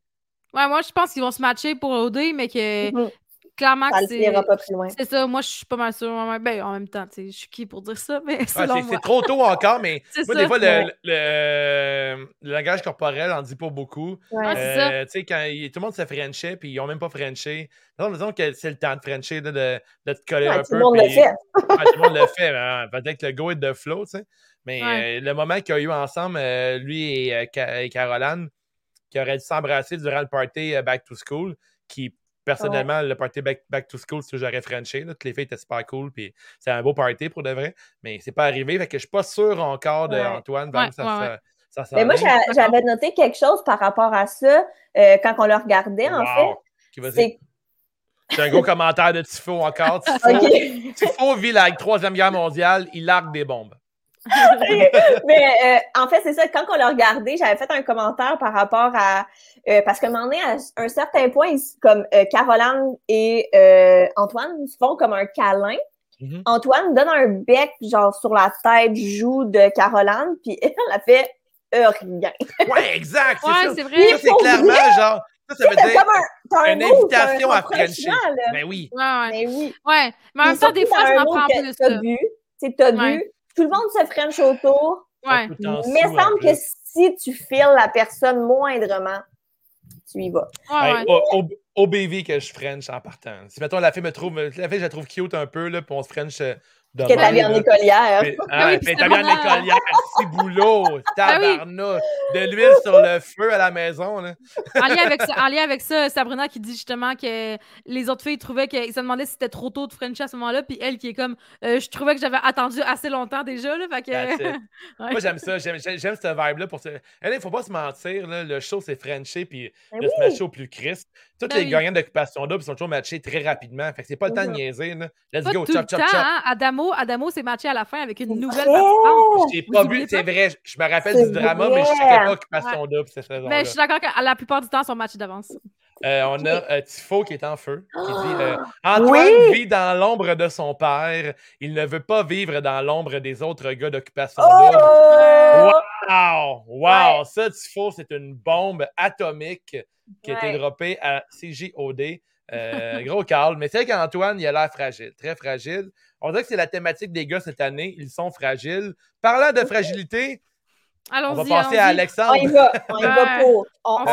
Ouais, moi, je pense qu'ils vont se matcher pour OD, mais que mhm. Clairement ça c'est. pas plus loin. C'est ça, moi, je suis pas mal sûre. Ben, en même temps, je suis qui pour dire ça, mais c'est trop tôt encore, mais moi, des fois, le, le, langage corporel en dit pas beaucoup. Ouais, euh, tu sais, quand tout le monde se frenchait, puis ils ont même pas frenché. Disons que c'est le temps de frencher, de, de, te coller un peu. Tout le monde le fait. tout le monde le fait. Hein, peut-être que le go est de flow, tu sais. Mais euh, le moment qu'ils ont eu ensemble, euh, lui et, et Caroline, qui aurait dû s'embrasser durant le party euh, Back to School, qui personnellement, le party back, to School, c'est j'aurais franchi. Toutes les filles étaient super cool, puis c'est un beau party pour de vrai, mais c'est pas arrivé, fait que je suis pas sûr encore d'Antoine. Ouais. ça, ça, mais moi, j'avais noté quelque chose par rapport à ça euh, quand on le regardait, en fait. C'est un gros commentaire de Tifo encore. Tifo, Tifo vit la Troisième Guerre mondiale, il largue des bombes. Mais euh, en fait, c'est ça. Quand on l'a regardé, j'avais fait un commentaire par rapport à euh, parce qu'à un moment donné, à un certain point, comme euh, Caroline et Antoine se font comme un câlin. Mm-hmm. Antoine donne un bec genre sur la tête, joue de Caroline, puis elle a fait rien. ouais, exact. C'est c'est vrai. Ça, c'est clairement genre. Ça, ça veut dire comme un, une invitation à Frencher. Mais ben oui. Ouais, ouais. Mais ben oui. Ouais. Mais en même temps, des fois, ça m'en prend plus. T'as vu, t'as vu, tout le monde se French autour. Ouais. Mais il semble que si tu files la personne moindrement, tu y vas. Ouais, au, BV que je French en partant. Si, mettons, la fille me trouve, la fille, je la trouve cute un peu, là, puis on se French euh, que t'as mis en écolière. Ah, oui, t'as mis en écolière, petit boulot, ah de l'huile sur le feu à la maison. Là. En, lien avec ça, en lien avec ça, Sabrina qui dit justement que les autres filles trouvaient qu'ils se demandaient si c'était trop tôt de French à ce moment-là, puis elle qui est comme, euh, je trouvais que j'avais attendu assez longtemps déjà. Là, fait que... Moi, j'aime ça, j'aime cette vibe-là. Pour ce... Il ne faut pas se mentir, là, le show, c'est Frenché, puis ben de se matcher au plus Christ. Toutes ben les gagnants d'occupation double sont toujours matchés très rapidement. Fait que c'est pas le temps de niaiser. Là. Let's go, chop, chop, chop. Hein? Adamo, Adamo s'est matché à la fin avec une nouvelle participante. J'ai pas vu, c'est vrai. Je me rappelle du drama, mais je ne sais pas Occupation ouais. Double, cette Mais je suis d'accord que la plupart du temps, ils sont matchés d'avance. Euh, on a euh, Tifo qui est en feu, qui dit euh, Antoine vit dans l'ombre de son père. Il ne veut pas vivre dans l'ombre des autres gars d'occupation oh! double. Wow! Wow! Ça, Tifo, c'est une bombe atomique qui a été droppée à CJOD. gros Carl. Mais c'est vrai qu'Antoine, il a l'air fragile, très fragile. On dirait que c'est la thématique des gars cette année. Ils sont fragiles. Parlant de fragilité, on va passer à Alexandre. On y va, on y va pour. On,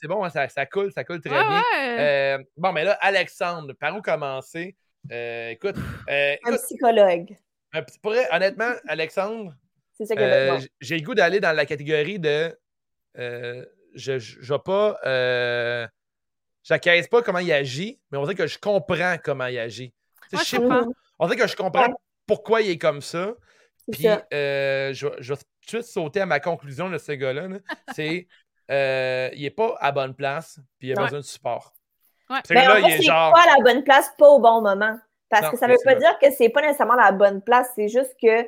C'est bon, ça, ça, coule, ça coule très bien. Euh, bon, mais là, Alexandre, par où commencer? Euh, écoute, euh, Un psychologue. pour honnêtement, Alexandre, j'ai le goût d'aller dans la catégorie de je ne vais pas. Euh, J'acquiesce pas comment il agit, mais on dirait que je comprends comment il agit. Moi, je sais pas. On dirait que je comprends pourquoi il est comme ça. Puis euh, je, je, vais tout sauter à ma conclusion de ce gars-là. c'est euh, il n'est pas à bonne place, puis il a besoin de support. Ouais. Ce là il est genre. pas à la bonne place, pas au bon moment. Parce que ça ne veut pas dire que c'est pas nécessairement la bonne place, c'est juste que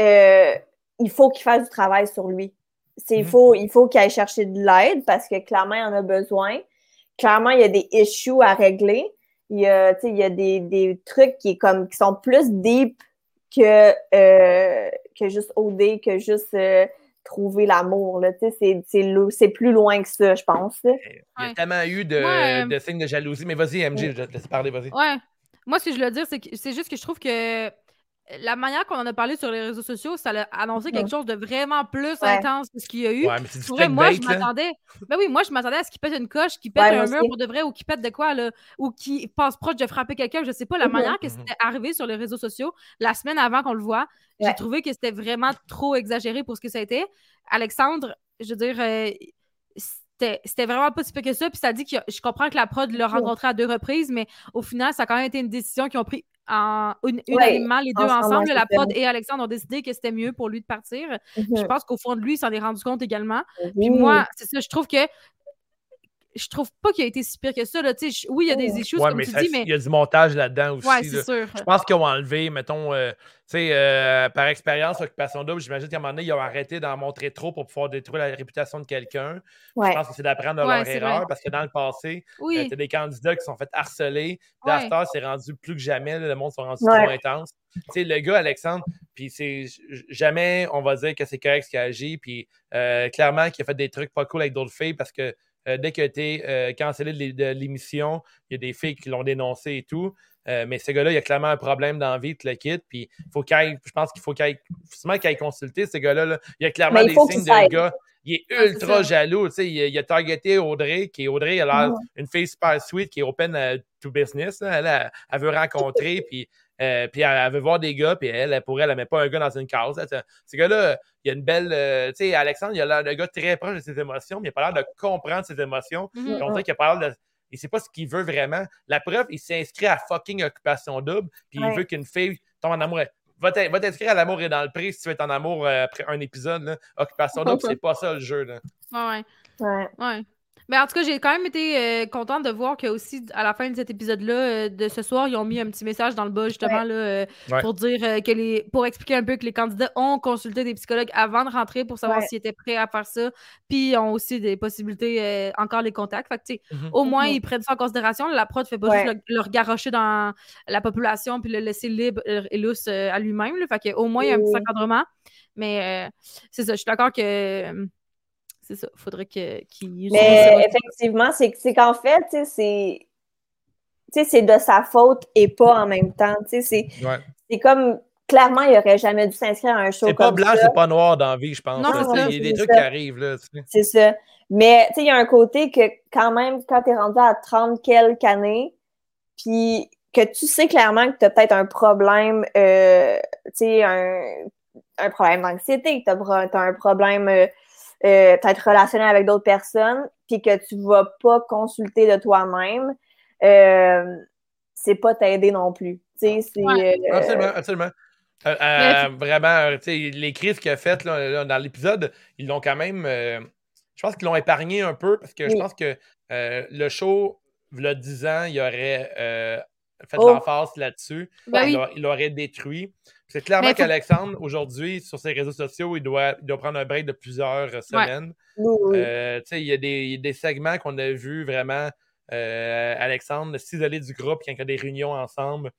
euh, il faut qu'il fasse du travail sur lui. C'est, il, mhm. faut, il faut qu'il aille chercher de l'aide parce que clairement, il en a besoin. Clairement, il y a des issues à régler. Il y a, il y a des, des trucs qui, comme, qui sont plus deep que, euh, que juste OD, que juste euh, trouver l'amour. C'est plus loin que ça, je pense. Il y a tellement eu de, de signes de jalousie. Mais vas-y, MJ, je te laisse parler, vas-y. Ouais. Moi, ce que je veux dire, c'est que c'est juste que je trouve que la manière qu'on en a parlé sur les réseaux sociaux, ça a annoncé quelque chose de vraiment plus intense que ce qu'il y a eu. Ouais, mais moi, je m'attendais. Ben oui, moi, je m'attendais à ce qu'il pète une coche, qu'il pète un mur pour de vrai, ou qu'il pète de quoi, là, ou qu'il passe proche de frapper quelqu'un. Je sais pas, la manière que c'était arrivé sur les réseaux sociaux, la semaine avant qu'on le voit, j'ai trouvé que c'était vraiment trop exagéré pour ce que ça a été. Alexandre, je veux dire, euh, c'était vraiment pas si peu que ça. Puis ça dit que je comprends que la prod l'a rencontré à deux reprises, mais au final, ça a quand même été une décision qu'ils ont pris en, unanimement, les deux ensemble. la pod et Alexandre ont décidé que c'était mieux pour lui de partir. Je mm-hmm. pense qu'au fond de lui, il s'en est rendu compte également. Puis moi, c'est ça, je trouve que je trouve pas qu'il a été si pire que ça. Là. Oui, il y a des issues, comme tu dis, mais... Il y a du montage là-dedans aussi. Ouais, c'est sûr. Je pense qu'ils ont enlevé, mettons, euh, tu sais, euh, par expérience, Occupation Double, j'imagine qu'à un moment donné, ils ont arrêté d'en montrer trop pour pouvoir détruire la réputation de quelqu'un. Je pense que c'est d'apprendre de leur erreur, parce que dans le passé, oui. Euh, tu des candidats qui sont fait harceler. À c'est rendu plus que jamais, le monde sont rendus trop intense. Tu sais, le gars, Alexandre, puis c'est jamais on va dire que c'est correct ce qu'il a agi, puis clairement qu'il a fait des trucs pas cool avec d'autres filles parce que euh, dès qu'il a été euh, cancellé de l'émission, il y a des filles qui l'ont dénoncé et tout. Euh, mais ce gars-là, il a clairement un problème d'envie, de le quitte. Puis faut je pense qu'il faut qu'il aille, consulter ce gars-là. Il y a clairement des signes d'un gars. Il est ultra jaloux. Il, a targeté Audrey, qui Audrey, elle a une fille super sweet qui est open to business. Elle, elle, veut rencontrer. puis euh, puis elle, veut voir des gars, puis elle, pour elle, elle met pas un gars dans une case. Ce gars-là, il y a une belle. Euh, tu sais, Alexandre, il a l'air d'un gars très proche de ses émotions, mais il a pas l'air de comprendre ses émotions. Mm-hmm. On dirait qu'il a pas l'air de. Il sait pas ce qu'il veut vraiment. La preuve, il s'inscrit à fucking occupation double, puis il veut qu'une fille tombe en amour. Va t'inscrire à l'amour et dans le prix si tu veux être en amour euh, après un épisode. Là. Occupation double, c'est pas ça le jeu. Là. Ouais. Ouais. ouais. Mais en tout cas, j'ai quand même été euh, contente de voir que aussi à la fin de cet épisode-là, euh, de ce soir, ils ont mis un petit message dans le bas justement là, euh, pour dire que les. pour expliquer un peu que les candidats ont consulté des psychologues avant de rentrer pour savoir s'ils étaient prêts à faire ça. Puis ont aussi des possibilités, encore les contacts. Fait que, mm-hmm. au moins, mm-hmm. ils prennent ça en considération. La prod fait pas juste le, regarrocher dans la population puis le laisser libre et lousse à lui-même. Fait que au moins, il y a un petit encadrement. Mais c'est ça, je suis d'accord que c'est ça. Faudrait qu'il Mais effectivement, c'est qu'en fait, c'est c'est de sa faute et pas en même temps. C'est comme clairement, il n'aurait jamais dû s'inscrire à un show. C'est pas blanc, c'est pas noir dans la vie, je pense. il y a des trucs qui arrivent. là. C'est ça. Mais il y a un côté que quand même, quand tu es rendu à 30 quelques années, puis que tu sais clairement que tu as peut-être un problème, euh, un, un problème d'anxiété, que tu as, un problème euh, euh, peut-être relationnel avec d'autres personnes, puis que tu vas pas consulter de toi-même, euh, c'est pas t'aider non plus. Euh, absolument, absolument. vraiment, les crises qu'il a faites dans l'épisode, ils l'ont quand même. je pense qu'ils l'ont épargné un peu parce que je pense que le show, il y a 10 ans, il aurait fait de oh. l'emphase là-dessus. Ben il l'aurait détruit. C'est clairement qu'Alexandre, aujourd'hui, sur ses réseaux sociaux, il doit, doit prendre un break de plusieurs semaines. Euh, il y a des, segments qu'on a vus vraiment, euh, Alexandre s'isoler du groupe quand il y a des réunions ensemble.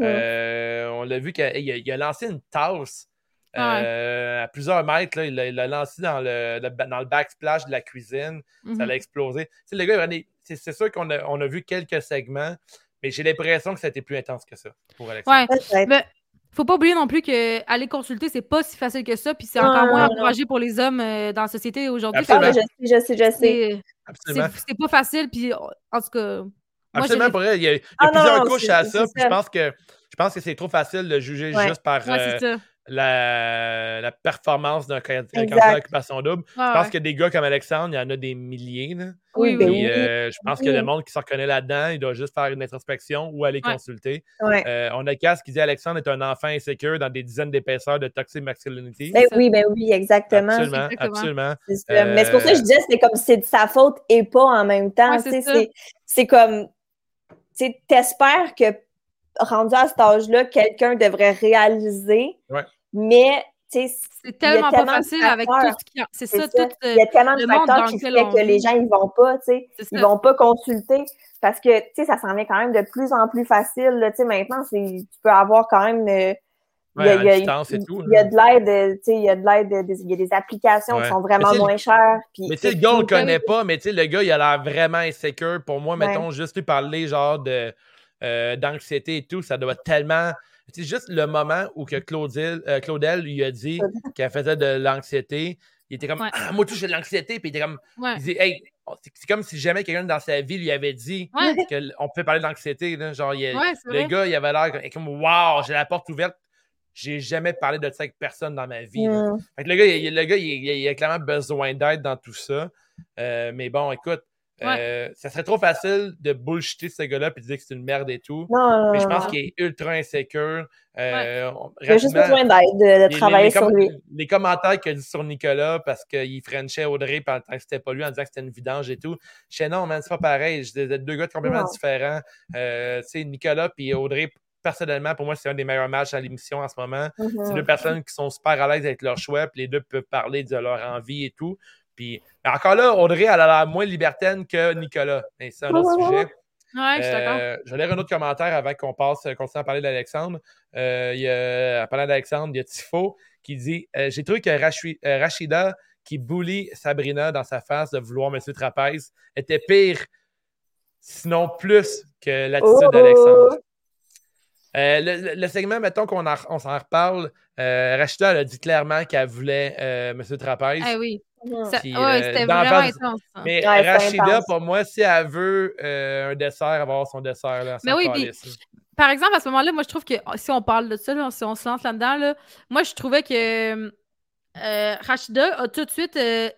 Euh, on l'a vu qu'il a, lancé une tasse à plusieurs mètres. il l'a lancé dans le, dans le backsplash de la cuisine. Ça mm-hmm. a explosé. le gars, c'est sûr qu'on a, on a vu quelques segments, mais j'ai l'impression que ça a été plus intense que ça pour Alexandre. Ouais, faut pas oublier non plus que aller consulter, c'est pas si facile que ça, puis c'est encore moins encouragé pour les hommes euh, dans la société aujourd'hui. je sais, je sais, je sais. C'est pas facile, puis en tout cas. Absolument, pour elle, il y a, il y a ah, plusieurs couches à ça, puis je pense que je pense que c'est trop facile de juger juste par euh, la, la, performance d'un candidat d'occupation double. je pense que des gars comme Alexandre, il y en a des milliers. Là. Oui, oui. Euh, je pense que le monde qui se reconnaît là-dedans, il doit juste faire une introspection ou aller consulter. Euh, on a Cass qui dit Alexandre est un enfant insécure dans des dizaines d'épaisseurs de toxic masculinity. Ben oui, ben oui, exactement. Absolument, absolument. Mais c'est pour ça que je disais c'est comme c'est de sa faute et pas en même temps. c'est comme, tu t'espères que rendu à cet âge-là, quelqu'un devrait réaliser mais c'est tellement, pas facile avec tout ce qui c'est ça, tout il y a tellement de facteurs qui fait que les gens ils vont pas tu sais. Ils vont pas consulter parce que tu sais ça s'en vient quand même de plus en plus facile tu sais maintenant tu peux avoir quand même il y, a, y a, de l'aide, il y a de l'aide, il y a des applications qui sont vraiment moins chères. mais tu sais, le gars, on le connaît pas, mais tu sais, le gars, il a l'air vraiment insécure. Pour moi, mettons, juste lui parler, genre, de, d'anxiété et tout, ça doit tellement. C'est juste le moment où que Claudel, Claudel lui a dit qu'elle faisait de l'anxiété. Il était comme ah, Moi, tout, j'ai de l'anxiété. Puis il était comme Il dit Hey, c'est comme si jamais quelqu'un dans sa vie lui avait dit qu'on pouvait parler d'anxiété. Genre, le gars, il avait l'air comme Waouh, j'ai la porte ouverte. J'ai jamais parlé de ça avec personne dans ma vie. Mm. le gars, il, le gars il, a clairement besoin d'aide dans tout ça. Euh, mais bon, écoute, euh, ça serait trop facile de bullshiter ce gars-là et de dire que c'est une merde et tout. mais je pense qu'il est ultra insécure. Euh, il a juste besoin d'aide, de, travailler sur lui. Les commentaires qu'il a dit sur Nicolas parce qu'il frenchait Audrey pendant que c'était pas lui en disant que c'était une vidange et tout. Je sais non, man, c'est pas pareil. J'ai deux gars complètement différents. Euh, tu sais, Nicolas et Audrey, personnellement, pour moi, c'est un des meilleurs matchs à l'émission en ce moment. Mm-hmm. C'est deux personnes qui sont super à l'aise avec leur choix, puis les deux peuvent parler de leur envie et tout. Puis encore là, Audrey, elle a l'air moins libertaine que Nicolas. c'est un autre sujet. Ouais, je suis d'accord. Euh, je vais lire un autre commentaire avant qu'on passe, continue à parler d'Alexandre. Euh, il y a, en parlant d'Alexandre, il y a Tifo qui dit euh, J'ai trouvé que Rachida, qui bully Sabrina dans sa face de vouloir Monsieur Trapèze, était pire, sinon plus que l'attitude oh! d'Alexandre. le, segment, mettons qu'on on s'en reparle, Rachida elle a dit clairement qu'elle voulait Monsieur Trapèze. Ah oui. Ça, euh, c'était vraiment intense. Mais Rachida, pour moi, si elle veut euh, un dessert, elle va avoir son dessert. Là, mais oui, puis, par exemple, à ce moment-là, moi, je trouve que si on parle de ça, si on se lance là-dedans, là, moi, je trouvais que euh, Rachida a tout de suite, euh,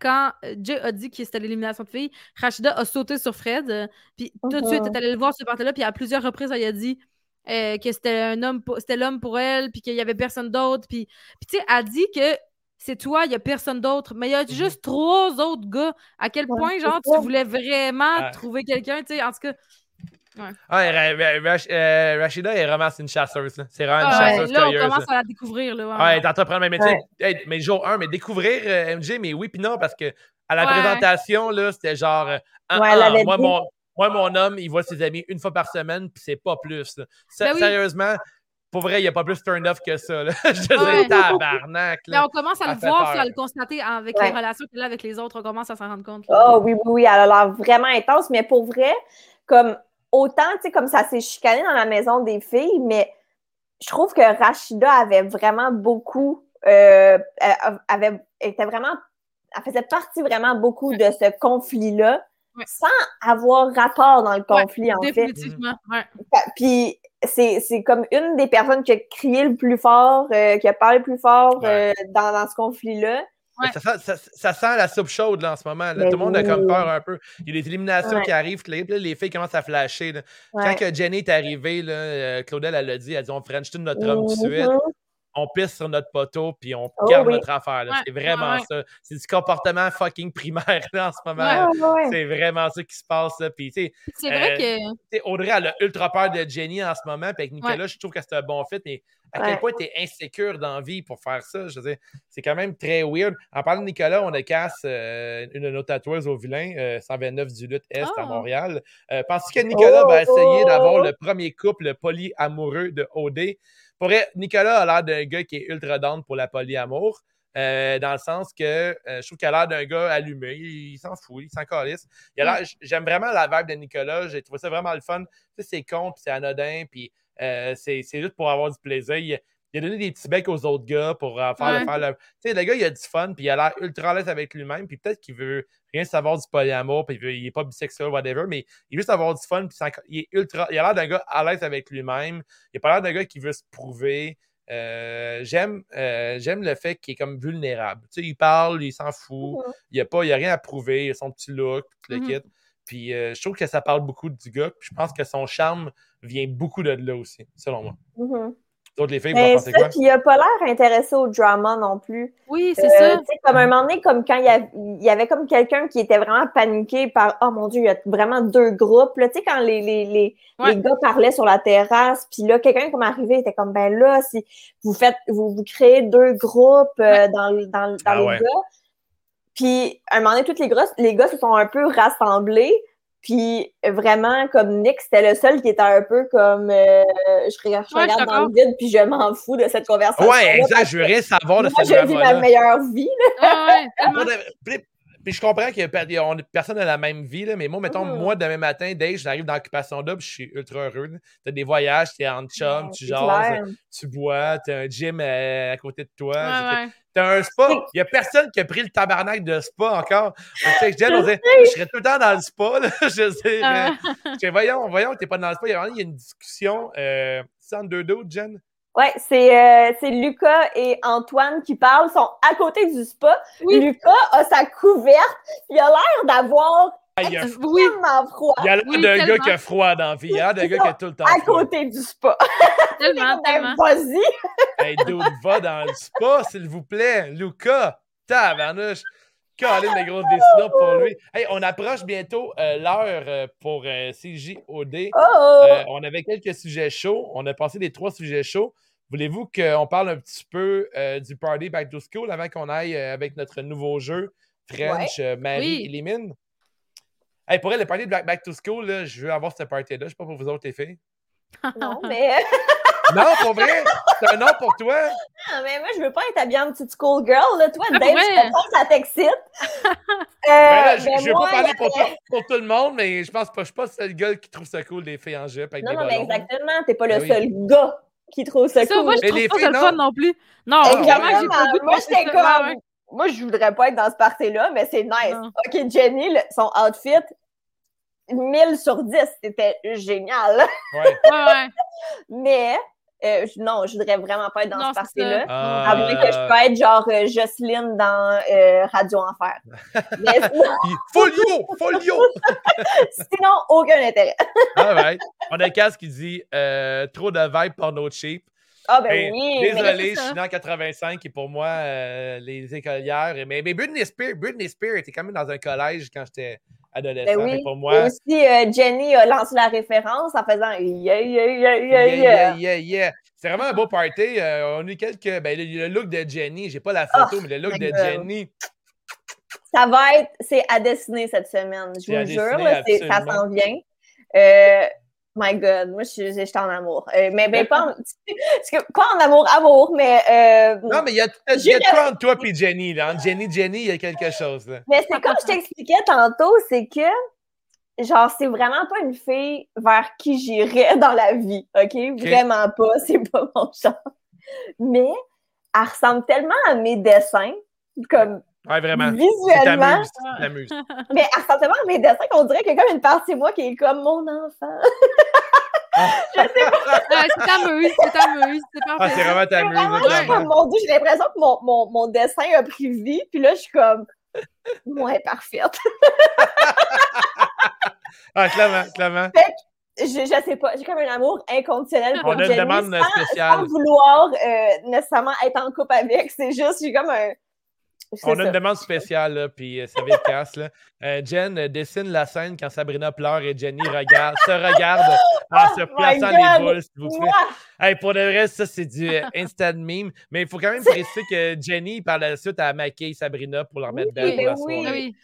quand Jay a dit que c'était l'élimination de filles, Rachida a sauté sur Fred. puis tout de suite, elle est allée le voir ce parti-là, puis à plusieurs reprises, elle a dit. que c'était un homme c'était l'homme pour elle puis qu'il y avait personne d'autre puis, puis tu sais elle dit que c'est toi, il n'y a personne d'autre. Mais il y a mhm. juste trois autres gars. À quel point, genre, tu voulais vraiment trouver quelqu'un, tu sais, en tout cas. Ouais. Ah, euh, Rachida est vraiment une chasseuse. C'est vraiment une ah, chasseuse Là, on commence à la découvrir. Là, ouais, ouais t'es en train de prendre métier. mais jour 1, mais découvrir euh, MJ, mais oui, puis non, parce que à la présentation, là, c'était genre. Euh, moi, mon, moi, mon homme, il voit ses amis une fois par semaine, puis c'est pas plus. Ben sérieusement, pour vrai, il n'y a pas plus turn off que ça. Là. Je disais, tabarnak. Mais on commence à le voir, à le constater avec les relations qu'il a avec les autres. On commence à s'en rendre compte. Oh oui, oui, oui. Elle a l'air vraiment intense. Mais pour vrai, comme autant, tu sais, comme ça s'est chicané dans la maison des filles, mais je trouve que Rachida avait vraiment beaucoup. Euh, avait, était vraiment. Elle faisait partie vraiment beaucoup de ce conflit-là. Sans avoir rapport dans le conflit, en fait. Définitivement, ouais. Puis c'est comme une des personnes qui a crié le plus fort, euh, qui a parlé le plus fort euh, dans, dans, ce conflit-là. Ça, ça, ça, sent la soupe chaude là, en ce moment. Tout le monde a comme peur un peu. Il y a des éliminations qui arrivent, les, les filles commencent à flasher. Quand que Jenny est arrivée, là, euh, Claudel, elle a dit, elle a dit on French tout notre homme tout de suite. On pisse sur notre poteau puis on oh garde notre affaire. c'est vraiment ça. C'est du comportement fucking primaire là, en ce moment. c'est vraiment ça qui se passe. C'est vrai euh, que. Audrey, elle a ultra peur de Jenny en ce moment. Puis avec Nicolas, je trouve que c'est un bon fit. Mais à quel point tu es insécure dans vie pour faire ça? Je veux c'est quand même très weird. En parlant de Nicolas, on a casse euh, une de nos tatoueuses au vilain, 129 euh, du Lutte Est à ah! Montréal. Penses-tu que Nicolas va essayer d'avoir oh! le premier couple polyamoureux de OD? Nicolas a l'air d'un gars qui est ultra down pour la polyamour. Euh, dans le sens que euh, je trouve qu'il a l'air d'un gars allumé, il, s'en fout, il s'en calisse. J'aime vraiment la vibe de Nicolas, j'ai trouvé ça vraiment le fun. c'est con, puis c'est anodin, puis euh, c'est juste pour avoir du plaisir. A donné des petits becs aux autres gars pour faire, faire le. Tu sais, le gars, il a du fun, puis il a l'air ultra à l'aise avec lui-même, puis peut-être qu'il veut rien savoir du polyamour, puis il, n'est pas bisexuel, whatever, mais il veut savoir du fun, puis il, est ultra, il a l'air d'un gars à l'aise avec lui-même, il a pas l'air d'un gars qui veut se prouver. Euh, j'aime, euh, j'aime le fait qu'il est comme vulnérable. Tu sais, il parle, il s'en fout, il n'y a, pas, il a rien à prouver, il a son petit look, le mm-hmm. kit. Puis euh, je trouve que ça parle beaucoup du gars, puis je pense que son charme vient beaucoup de là aussi, selon moi. Mm-hmm les filles, Mais ça, Puis il a pas l'air intéressé au drama non plus. Oui, c'est euh, ça. Comme un moment donné, comme quand il y, avait, comme quelqu'un qui était vraiment paniqué par Oh mon Dieu, il y a vraiment deux groupes. Tu sais, quand les, les, les, les, gars parlaient sur la terrasse, puis là, quelqu'un comme arrivé était comme ben là, si vous faites, vous, vous créez deux groupes euh, dans, dans, dans ah les gars. Puis à un moment donné, tous les gars, les gars se sont un peu rassemblés. Puis vraiment, comme Nick, c'était le seul qui était un peu comme euh, je, regarde, dans le vide, puis je m'en fous de cette conversation. Ouais, exact. Je veux rien savoir de cette Moi, je vis ma meilleure vie. Là. ouais, puis je comprends que personne n'a la même vie, là, mais moi, mettons, mm-hmm. moi, demain matin, dès que j'arrive dans l'occupation double, je suis ultra heureux. Tu as des voyages, tu es en chum, tu jases, tu bois, tu as un gym euh, à, côté de toi. Tu as un spa. Il n'y a personne qui a pris le tabarnak de spa encore. je, serais tout le temps dans le spa. je sais. Ah. voyons, voyons, tu n'es pas dans le spa. Il y a, une discussion. Euh, sans deux d'autres, Jen? Oui, c'est euh, Lucas et Antoine qui parlent, Ils sont à côté du spa. Lucas a sa couverte, il a l'air d'avoir ah, il a extrêmement froid. Il y a l'air d'un gars qui a froid dans la vie, il y a d'un gars qui a tout le temps À côté du spa. Tellement, tellement. Vas-y. hey, dude, va dans le spa, s'il vous plaît. Lucas, tabarnouche. Caroline, les grosses décisions pour lui. Hey, on approche bientôt euh, l'heure euh, pour euh, CJOD. Oh! on avait quelques sujets chauds. On a passé les trois sujets chauds. Voulez-vous qu'on parle un petit peu du Party Back to School avant qu'on aille avec notre nouveau jeu French Marie Élimine? Hey, pour elle, le Party Back, to School, là, je veux avoir ce party-là. Je ne sais pas pour vous autres, les filles. Non, mais. non, pour vrai? C'est un nom pour toi? Non, mais moi, je veux pas être habillée en petite school girl. Là. Toi, ah, Dave, je ça t'excite. Euh, ben je ne veux pas parler pour, tout, pour, tout, le monde, mais je pense pas, je suis pas le seul gars qui trouve ça cool des filles en jupe avec non, des Non, mais exactement. T'es pas le ben seul gars qui trouve ça, cool. Moi, je trouve pas ça le fun non plus. Non, vraiment, j'ai pas goût de Moi, j'étais comme... Moi, je voudrais pas être dans ce party-là, mais c'est nice. OK, Jenny, son outfit, 1000 sur 10, c'était génial. Ouais. ouais, Mais euh, non, je voudrais vraiment pas être dans ce parti-là. À moins que je peux être genre euh, Jocelyne dans euh, Radio Enfer. Mais folio! Folio! sinon, aucun intérêt. On a un casque qui dit trop de vibe porno cheap. Ah ben oui. Désolé, je suis dans 85 et pour moi, les écolières. Mais, mais Britney Spears, Britney Spears était quand même dans un collège quand j'étais adolescent. Ben oui. pour moi... Et aussi, euh, Jenny a lancé la référence en faisant yeah, yeah, yeah, yeah, yeah. yeah, yeah, C'est vraiment un beau party. Euh, on a eu quelques. Ben, le, look de Jenny, j'ai pas la photo, oh, mais le look de Jenny. Ça va être. C'est à dessiner cette semaine, je vous jure. Là, ça s'en vient. Euh, My God, moi, je suis en amour. Euh, mais ben, pas, en, pas en amour, amour, mais. Euh, non, mais il y a, y a quoi entre toi et Jenny, là. Entre Jenny Jenny, il y a quelque chose, là. Mais c'est comme je t'expliquais tantôt, c'est que, genre, c'est vraiment pas une fille vers qui j'irais dans la vie, OK? Vraiment pas, c'est pas mon genre. Mais, elle ressemble tellement à mes dessins, comme Ouais, vraiment. Visuellement. T'amuses. Mais à tellement mes dessins qu'on dirait qu'il y a comme une partie de moi qui est comme mon enfant. je sais pas. c'est t'amuse, c'est t'amuse. C'est parfait. Ah, c'est vraiment t'amuse. Comme, mon Dieu, j'ai l'impression que mon, mon, mon, dessin a pris vie, puis là, je suis comme, moi, parfaite. ah, clairement, clairement. Fait que, je, je sais pas, j'ai comme un amour inconditionnel pour On a une demande spéciale. Sans vouloir euh, nécessairement être en couple avec, c'est juste, j'ai comme un on a une demande spéciale, là, puis euh, ça va être casse. Là. Euh, Jen euh, dessine la scène quand Sabrina pleure et Jenny regarde, se regarde en oh se plaçant les boules, s'il vous plaît. Hey, pour le reste, ça, c'est du instant meme. Mais il faut quand même préciser que Jenny, par la suite, a maquillé Sabrina pour leur mettre belle pour la soirée. Oui.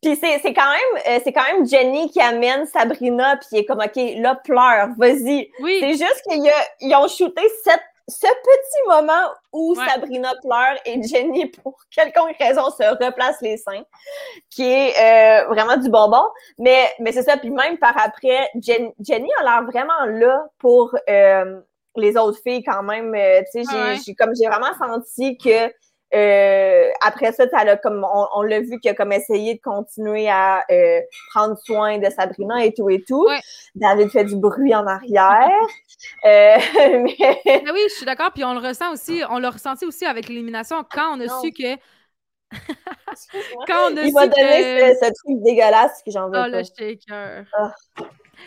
Puis c'est, c'est quand même c'est quand même Jenny qui amène Sabrina puis il est comme OK, là pleure, vas-y. Oui. C'est juste qu'ils ont shooté cette ce petit moment où Sabrina pleure et Jenny, pour quelconque raison, se replace les seins, qui est euh, vraiment du bonbon. Mais, mais c'est ça. Puis même par après, Jenny a l'air vraiment là pour euh, les autres filles quand même. Euh, tu sais, j'ai, comme j'ai vraiment senti que euh, après ça, a comme on, l'a vu qu'il a comme essayé de continuer à euh, prendre soin de Sabrina et tout et tout. David fait du bruit en arrière. euh, mais... oui, je suis d'accord. Puis on le ressent aussi, on l'a ressenti aussi avec l'élimination quand on a su que. quand on a Il m'a donné ce, truc dégueulasse que j'en veux oh, pas. le shaker. Ah.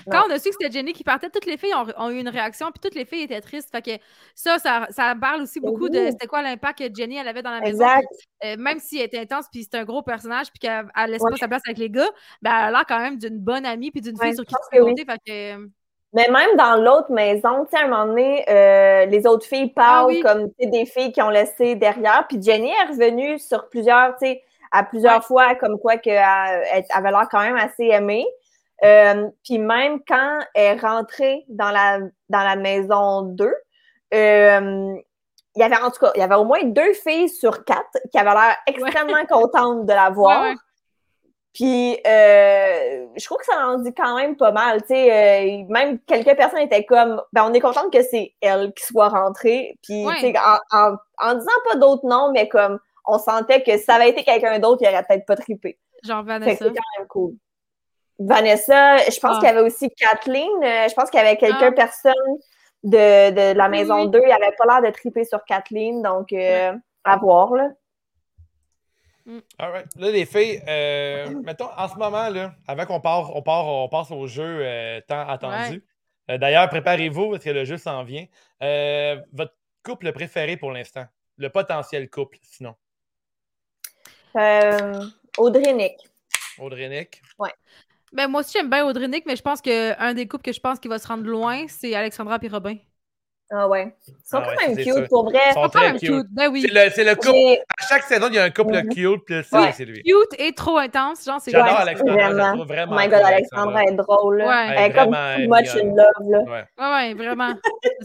Quand on a su que c'était Jenny qui partait, toutes les filles ont, eu une réaction, puis toutes les filles étaient tristes. Fait que ça, ça, parle aussi beaucoup de c'était quoi l'impact que Jenny elle avait dans la maison. Euh, même si elle était intense, puis c'était un gros personnage, puis qu'elle laisse pas sa place avec les gars, ben, elle a l'air quand même d'une bonne amie, puis d'une fille sur qui tu peux compter. Fait que... Mais même dans l'autre maison, tu sais, à un moment donné, euh, les autres filles ah parlent comme des filles qui ont laissé derrière. Puis Jenny est revenue sur plusieurs, tu sais, à plusieurs fois, comme quoi qu'elle avait l'air quand même assez aimée. Euh, puis même quand elle est rentrée dans la, dans la maison 2, euh, il y avait en tout cas, il y avait au moins deux filles sur quatre qui avaient l'air extrêmement contentes de la voir. Puis, euh, je trouve que ça en dit quand même pas mal. Tu sais, même quelques personnes étaient comme, ben, on est contente que c'est elle qui soit rentrée. Puis, tu sais, en, en, disant pas d'autres noms, mais comme, on sentait que ça avait été quelqu'un d'autre, il aurait peut-être pas trippé. Genre Vanessa. C'est quand même cool. Vanessa, je pense ah. qu'il y avait aussi Kathleen. je pense qu'il y avait quelques ah. personnes de, de, la maison 2. Il n'avait pas l'air de triper sur Kathleen. Donc, à voir, là. Mm. All right. Là, les filles, euh, mettons, en ce moment, là, avant qu'on part, on part, on passe au jeu euh, tant attendu. Euh, d'ailleurs, préparez-vous parce que le jeu s'en vient. votre couple préféré pour l'instant? Le potentiel couple, sinon? Audrey Nick. Audrey Nick? Ouais. Ben, moi aussi, j'aime bien Audrey Nick, mais je pense qu'un des couples que je pense qui va se rendre loin, c'est Alexandra et Robin. Ah ouais. Ils sont ah quand même cute, pour vrai. Ils sont, quand même cute. Ben oui. C'est le, couple. À chaque saison, il y a un couple cute, puis c'est lui. Cute et trop intense. Genre, c'est J'adore Alexandra. Vraiment. vraiment. Oh my god, Alexandra est drôle. Ouais. Elle est comme too much in love. Là. Ouais, ouais, vraiment.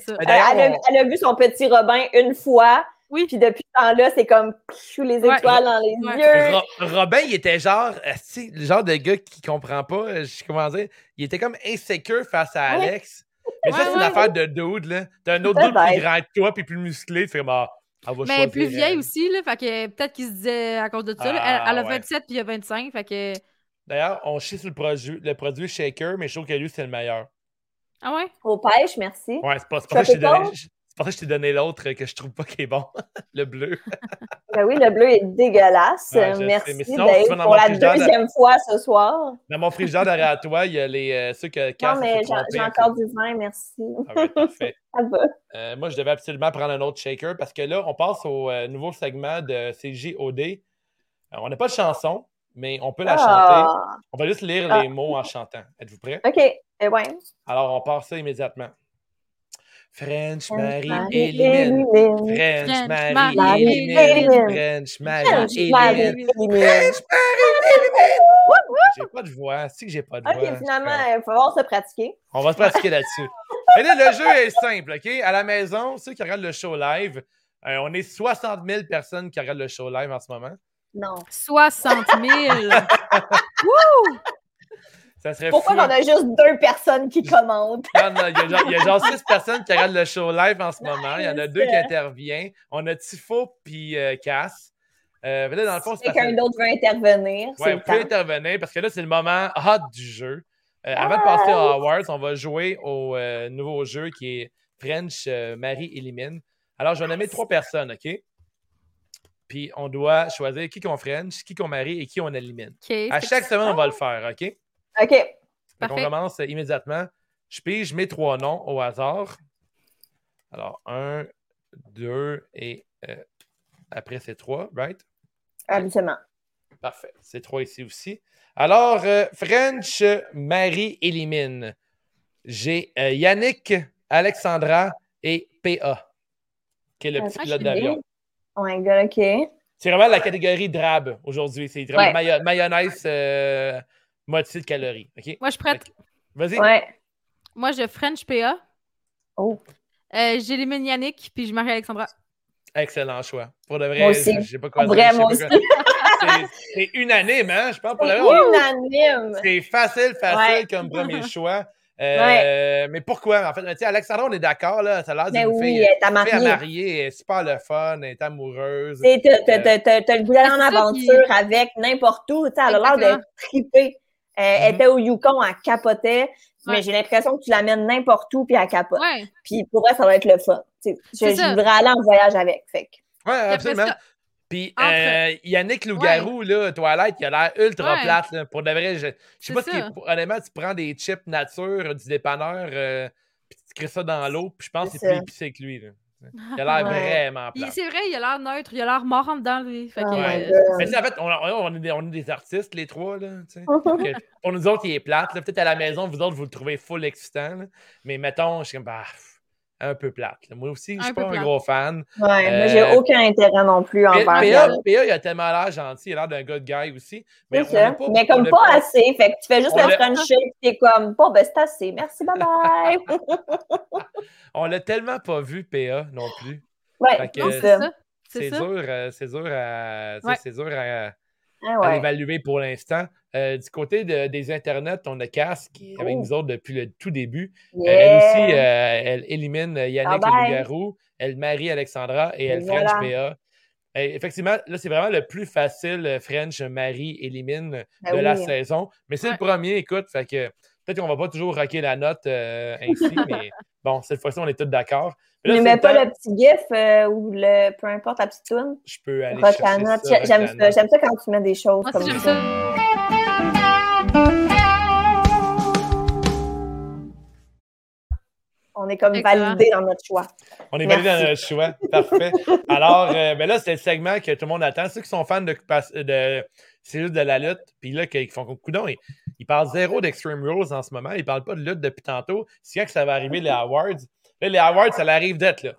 Ça. Elle, a, elle, a, vu son petit Robin une fois. Oui. Puis depuis ce temps-là, c'est comme les étoiles dans les yeux. Robin, il était genre, le genre de gars qui comprend pas, je comment dire, il était comme insécure face à Alex. Mais ça, c'est une affaire de dude, là. T'as un autre dude plus grand que toi, puis plus musclé. Tu fais, bah, Mais plus vieille aussi, là. Fait que peut-être qu'il se disait à cause de ça. elle, elle, a 27 puis il a 25. Fait que. D'ailleurs, on chie sur le produit, le produit Shaker, mais je trouve que lui, c'est le meilleur. Ah ouais? Au pêche, merci. Ouais, c'est pas, pas ça que je t'ai donné. Ça que je t'ai donné l'autre que je trouve pas qui est bon, le bleu. ben oui, le bleu est dégueulasse. Merci Dave pour la deuxième fois ce soir. Dans mon frigidaire derrière toi, il y a les, euh, ceux que Non, mais j'ai encore du vin, merci. Ah parfait. ça va. Euh, moi, je devais absolument prendre un autre shaker parce que là, on passe au euh, nouveau segment de CJOD. on n'a pas de chanson, mais on peut la chanter. Ah. On va juste lire les ah. mots en chantant. Êtes-vous prêts? OK. Eh ouais. Alors, on part ça immédiatement. French Marie élimine. French Marie élimine. French Marie élimine. French Marie élimine. J'ai pas de voix. Si que j'ai pas de voix. OK, finalement, il va falloir se pratiquer. On va se pratiquer là-dessus. Mais là, le jeu est simple, OK? À la maison, ceux qui regardent le show live, euh, on est 60 000 personnes qui regardent le show live en ce moment. Non. 60 000! Wouh! Pourquoi on a juste deux personnes qui commentent? il, y a genre, six personnes qui regardent le show live en ce moment. Il y en a deux qui interviennent. On a Tifo puis euh, Cass. Euh, dans le fond, Quelqu'un d'autre veut intervenir. Oui, on peut intervenir parce que là, c'est le moment hot du jeu. Euh, avant de passer à Awards, on va jouer au euh, nouveau jeu qui est French Marie élimine. Alors, je vais nommer trois personnes, OK? Puis on doit choisir qui qu'on French, qui qu'on marie et qui on élimine. à chaque semaine, on va le faire, OK? OK. on commence immédiatement. Je pige mes trois noms au hasard. Alors, un, deux et euh, après c'est trois, right? Absolument. Parfait. C'est trois ici aussi. Alors, euh, French, Marie élimine. J'ai euh, Yannick, Alexandra et PA, qui est le petit pilote d'avion. Oh my god, OK. C'est vraiment la catégorie drab aujourd'hui. C'est vraiment mayonnaise moitié de calories. OK? Moi, je prête. Vas-y. Ouais. Moi, je French PA. Oh. Euh, J'élimine Yannick, puis je marie Alexandra. Excellent choix. Pour de vrai, moi aussi. j'ai pas quoi Vraiment aussi. C'est unanime, hein? Je pense pour Unanime. C'est facile, facile comme premier choix. Euh, mais pourquoi? En fait, tu sais, Alexandra, on est d'accord, là. Ça a l'air d'une oui, fille, ta mariée. mariée, elle est super le fun, elle est amoureuse. Tu t'as le goût d'aller en aventure avec n'importe où. Tu sais, elle a l'air de triper. Elle mm-hmm. était au Yukon, elle capotait, mais j'ai l'impression que tu l'amènes n'importe où puis elle capote. Puis pour elle, ça va être le fun. je, je voudrais aller en voyage avec. Fait. Ouais, absolument. Puis euh, Yannick Lougarou, là, toilette, il a l'air ultra plate. pour de vrai, je, je sais pas si honnêtement, tu prends des chips nature du dépanneur, euh, puis tu crées ça dans l'eau, puis je pense que c'est plus épicé que lui. Là. Il a l'air vraiment plat. C'est vrai, il a l'air neutre, il a l'air mort en dedans, lui. Fait que, euh, Mais en fait, on, on, est des, on, est des, artistes, les trois. Là, pour nous autres, il est plate. Peut-être à la maison, vous autres, vous le trouvez full excitant. Mais mettons, je suis comme, bah, un peu plate. Moi aussi, je suis pas un gros fan. Ouais, mais j'ai euh, aucun intérêt non plus en PA, il a tellement l'air gentil, il a l'air d'un good guy aussi. Mais, ça. Pas, mais comme pas, assez. Fait que tu fais juste le friendship et t'es comme, bon, ben c'est assez. Merci, bye bye. on l'a tellement pas vu, PA, non plus. Ouais, c'est ça. C'est dur, euh, c'est dur à. C'est dur à ah à l'évaluer pour l'instant. Euh, du côté des internets, on a Cass qui est avec nous autres depuis le tout début. Euh, elle aussi, euh, elle élimine Yannick ah le elle marie Alexandra et elle French PA. effectivement, là, c'est vraiment le plus facile French Marie élimine ah de la saison. Mais c'est le premier, écoute, fait que peut-être qu'on va pas toujours raquer la note ainsi, mais bon, cette fois-ci, on est tous d'accord. Ne mets pas le petit gif ou le peu importe la petite tune. Je peux aller chercher J'aime ça, ça, quand tu mets des choses comme ça. On est comme validé dans notre choix. On est validé dans notre choix. Parfait. Alors, euh, ben là, c'est le segment que tout le monde attend. Ceux qui sont fans de, de c'est juste de la lutte, puis là, qui font coup d'on, ils, parlent zéro d'Extreme Rules en ce moment. Ils parlent pas de lutte depuis tantôt. C'est quand que ça va arriver, les awards? Là, les awards, ça arrive d'être là.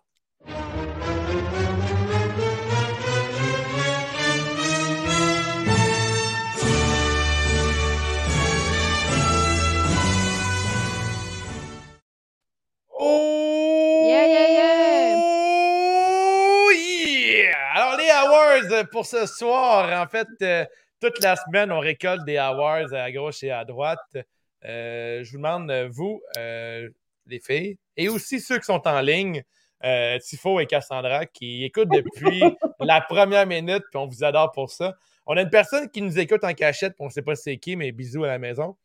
pour ce soir. En fait, euh, toute la semaine, on récolte des awards à gauche et à droite. Euh, je vous demande, vous, euh, les filles, et aussi ceux qui sont en ligne, Tifo et Cassandra, qui écoutent depuis la première minute, puis on vous adore pour ça. On a une personne qui nous écoute en cachette, on ne sait pas c'est qui, mais bisous à la maison.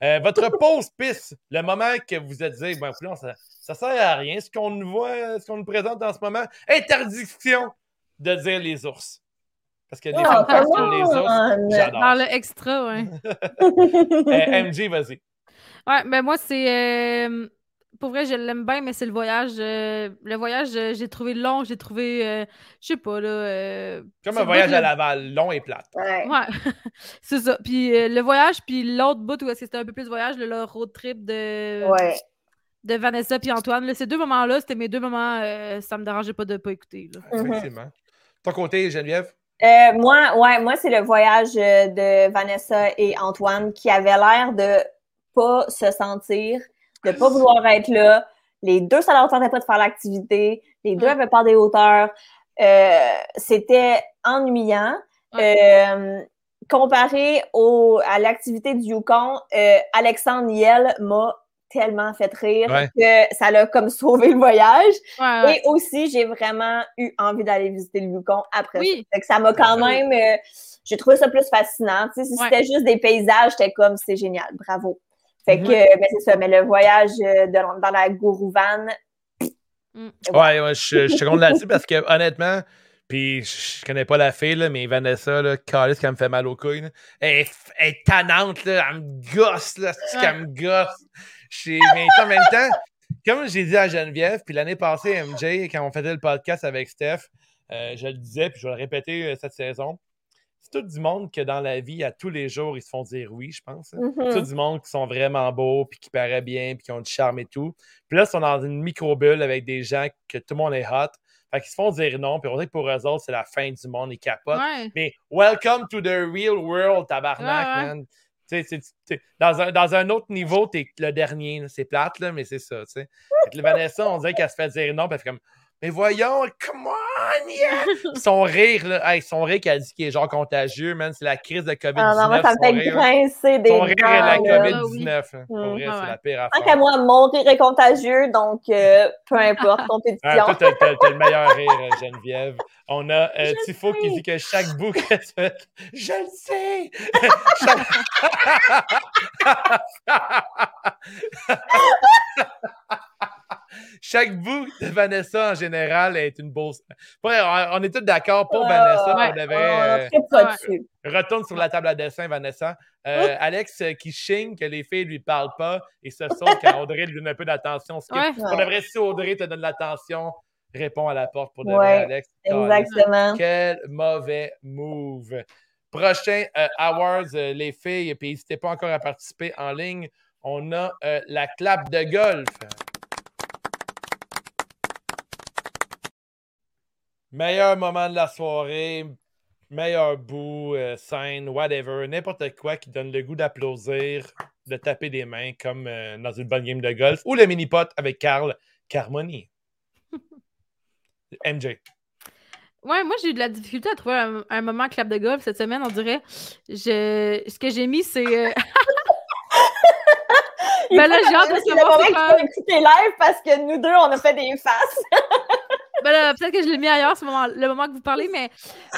votre pause pisse, le moment que vous êtes dit, ben, ça, ça sert à rien, ce qu'on nous voit, ce qu'on nous présente en ce moment. Interdiction de dire les ours. Parce qu'il y a des oh, films les ours. J'adore. Dans le extra, ouais. euh, MJ, vas-y. Ouais, ben moi, c'est. Euh, pour vrai, je l'aime bien, mais c'est le voyage. Euh, le voyage, euh, j'ai trouvé long, j'ai trouvé. je sais pas, là. Comme un voyage à Laval, long et plate. Ouais. ouais. c'est ça. Puis le voyage, puis l'autre bout où c'était un peu plus voyage, le, road trip de. Ouais de Vanessa puis Antoine. ces deux moments-là, c'était mes deux moments, ça me dérangeait pas de pas écouter. Là. Effectivement. Ton côté, Geneviève? Euh, moi, ouais, moi, c'est le voyage euh, de Vanessa et Antoine qui avait l'air de pas se sentir, de pas vouloir être là. Les deux, ça leur tentait pas de faire l'activité. Les deux avaient pas des hauteurs. Euh, c'était ennuyant. comparé au, à l'activité du Yukon, Alexandre Niel m'a tellement fait rire que ça l'a comme sauvé le voyage. Et aussi, j'ai vraiment eu envie d'aller visiter le Yukon après ça. ça m'a quand même... Euh, j'ai trouvé ça plus fascinant. si c'était juste des paysages, j'étais comme, c'est génial, bravo. Fait que, mm-hmm. ben, c'est ça. Mais le voyage euh, dans la Guru Van... Mm. Ouais, ouais, je, je suis content là-dessus parce que, honnêtement... Puis je connais pas la fille, là, mais Vanessa, là, Carlis, qui me fait mal aux couilles. Elle, est tannante, là, elle me gosse, là, c'est qu'elle me gosse? Mais en même temps, comme j'ai dit à Geneviève, puis l'année passée, MJ, quand on faisait le podcast avec Steph, euh, je le disais, puis je vais le répéter euh, cette saison. C'est tout du monde que dans la vie, à tous les jours, ils se font dire oui, je pense. Hein. Mm-hmm. Tout du monde qui sont vraiment beaux, puis qui paraît bien, puis qui ont du charme et tout. Puis là, ils sont dans une micro-bulle avec des gens que tout le monde est hot. Fait qu'ils se font dire non, puis on dirait que pour eux autres, c'est la fin du monde, ils capotent. Mais welcome to the real world, tabarnak, man dans, un, dans un autre niveau, t'es le dernier. C'est plate, là, mais c'est ça. T'sais. Vanessa, on dirait qu'elle se fait dire non, parce que comme mais voyons, come on, yeah! Son rire, là, son rire qu'elle dit qu'il est genre contagieux, man, c'est la crise de COVID-19. Ah non, moi, ça me fait grincer des Son rire est la COVID-19. Hein. Pour mm. vrai, c'est la pire affaire. Tant qu'à moi, mon rire est contagieux, donc euh, peu importe, compétition. Ah, toi, t'as, le meilleur rire, euh, Geneviève. On a euh, Tifo qui dit que chaque bout que tu fais, je le sais! Chaque bout de Vanessa en général est une beau. on est tous d'accord pour Vanessa. on devrait. Euh, retourne sur la table à dessin, Vanessa. Euh, Alex euh, qui chigne que les filles ne lui parlent pas et se sauve quand Audrey lui donne un peu d'attention. On devrait, si Audrey te donne l'attention, réponds à la porte pour donner Alex. Exactement. Quel mauvais move. Prochain Awards, les filles, puis n'hésitez pas encore à participer en ligne. On a la clap de golf. Meilleur moment de la soirée, meilleur bout, euh, scène, whatever, n'importe quoi qui donne le goût d'applaudir, de taper des mains comme euh, dans une bonne game de golf, ou le mini-pot avec Carl Carmoni. MJ. Ouais, moi, j'ai eu de la difficulté à trouver un, moment clap de golf cette semaine, on dirait. Je... Ce que j'ai mis, c'est. Euh, ben là, j'ai hâte de savoir. C'est écouter live parce que nous deux, on a fait des faces. Ben là, peut-être que je l'ai mis ailleurs, ce moment, le moment que vous parlez, mais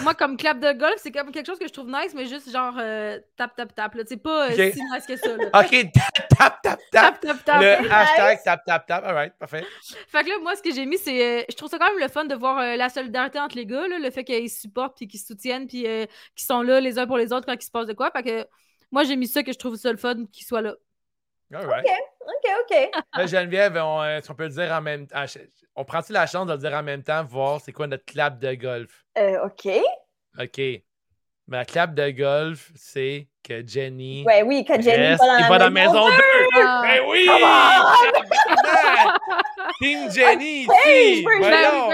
moi, comme clap de golf, c'est comme quelque chose que je trouve nice, mais juste genre euh, tap, tap, tap. C'est pas euh, si nice que ça. OK, tap, tap, tap, tap. tap, tap, Le hashtag tap, tap, tap. All right, parfait. Fait que là, moi, ce que j'ai mis, c'est. Euh, je trouve ça quand même le fun de voir la solidarité entre les gars, là, le fait qu'ils supportent, puis qu'ils soutiennent, puis qu'ils sont là les uns pour les autres quand il se passe de quoi. Fait que moi, j'ai mis ça que je trouve ça le fun qu'ils soient là. All right. OK, OK, OK. Geneviève, on, on peut le dire en même temps on prend-tu la chance de le dire en même temps, voir c'est quoi notre clap de golf? Euh, OK. OK. La clap de golf, c'est que Jenny. Ouais, oui, que Jenny reste, va dans la, maison 2. Ah. Ben oui! Team Jenny hey, ici! Voyons!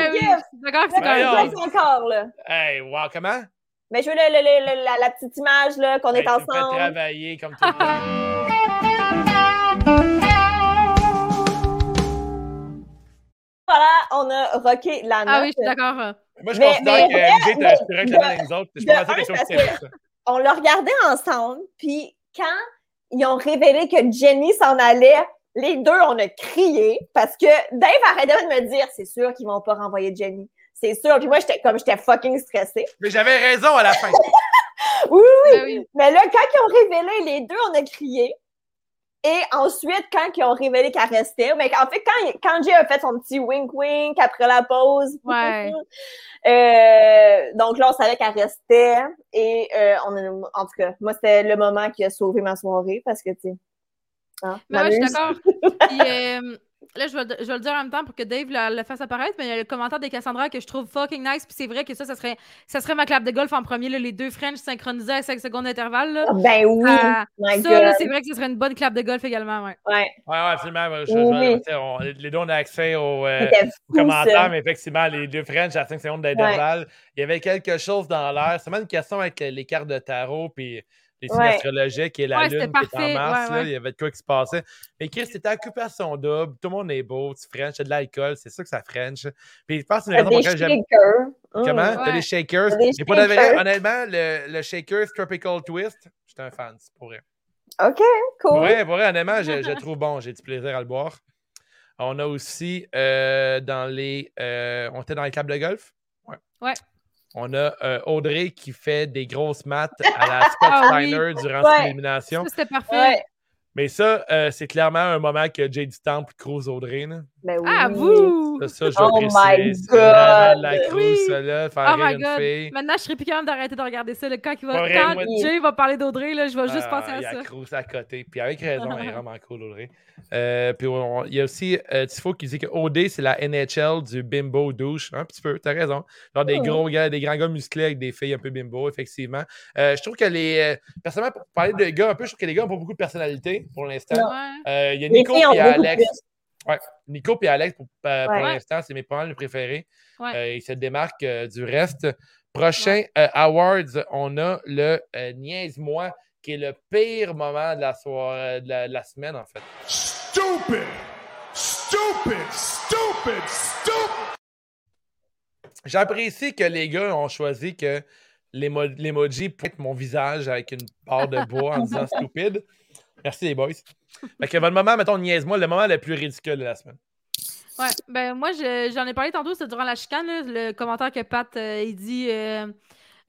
D'accord, c'est quand encore, là. Hey, wow, comment? Mais je veux le, le, la, la, petite image, là, qu'on est ensemble. Tu travailler comme tout le monde. Voilà, on a rocké la note. Ah oui, je suis d'accord. Moi, je considère que MJ t'as que les autres. Je pense que On l'a regardé ensemble, puis quand ils ont révélé que Jenny s'en allait, les deux, on a crié parce que Dave arrêtait de me dire c'est sûr qu'ils vont pas renvoyer Jenny. C'est sûr. Puis moi, j'étais comme j'étais fucking stressée. Mais j'avais raison à la fin. oui, oui, ben oui. Mais là, quand ils ont révélé les deux, on a crié. Et ensuite, quand ils ont révélé qu'elle restait, mais en fait, quand, quand Jay a fait son petit wink-wink après la pause, ouais. euh, donc là, on savait qu'elle restait. Et euh, on en tout cas, moi, c'était le moment qui a sauvé ma soirée parce que, tu sais. Hein, mais ouais, je suis d'accord. euh, Là, je vais, je vais, le dire en même temps pour que Dave le, fasse apparaître, mais il y a le commentaire de Cassandra que je trouve fucking nice. Puis c'est vrai que ça, ça serait, ça serait ma clap de golf en premier, là, les deux French synchronisés à 5 secondes d'intervalle. Là. Ah, ben oui! Euh, ça, c'est vrai que ce serait une bonne clap de golf également. Ouais, ouais. ouais, absolument. les deux, on a accès aux, euh, commentaires, mais effectivement, les deux French à 5 secondes d'intervalle, il y avait quelque chose dans l'air. C'est même une question avec les cartes de tarot. Puis les signes astrologiques et la lune qui est en mars, là, il y avait de quoi qui se passait. Mais Chris, c'était occupation double, tout le monde est beau, tu French, t'as de l'alcool, c'est ça que ça French. Puis je pense que c'est une raison pour laquelle j'aime. Comment? T'as des shakers. Et pour de honnêtement, le, le shaker Tropical Twist, j'étais un fan, c'est pour vrai. OK, cool. Ouais, pour vrai, honnêtement, je, je trouve bon, j'ai du plaisir à le boire. On a aussi euh, dans les. Euh, on était dans les clubs de golf? Ouais. Ouais. On a euh, Audrey qui fait des grosses maths à la Scott ah Steiner durant son élimination. C'était parfait. Mais ça, euh, c'est clairement un moment que Jade Temple cruise Audrey. Là. Ben oui. Ah, vous! Ça, ça je oh my God! La cruise, ça, là, faire oh rire une fille. Maintenant, je serais plus capable d'arrêter de regarder ça. Quand, il va, quand Jay va parler d'Audrey, là, je vais juste ah, penser à ça. Il y a cruise à côté. Puis avec raison, elle est vraiment cool, Audrey. Euh, puis il y a aussi euh, Tifo qui dit que OD, c'est la NHL du bimbo douche. Un petit peu, t'as raison. Genre des gros gars, des grands gars musclés avec des filles un peu bimbo, effectivement. Euh, je trouve que les. personnellement, pour parler de gars un peu, je trouve que les gars ont pas beaucoup de personnalité pour l'instant. Il y a Nico et Alex. Ouais. Nico et Alex, pour, l'instant, c'est mes mal préférés. ils se démarquent du reste. Prochain Awards, on a le Niaise-moi, qui est le pire moment de la soirée, de la, semaine, en fait. Stupid! Stupid! Stupid! Stupid! J'apprécie que les gars ont choisi que l'emoji pointe mon visage avec une barre de bois en disant stupide. Merci les boys. Fait que votre moment, mettons, niaise-moi, le moment le plus ridicule de la semaine. Ouais, ben moi, j'en ai parlé tantôt, c'est durant la chicane, le commentaire que Pat, euh, il dit euh,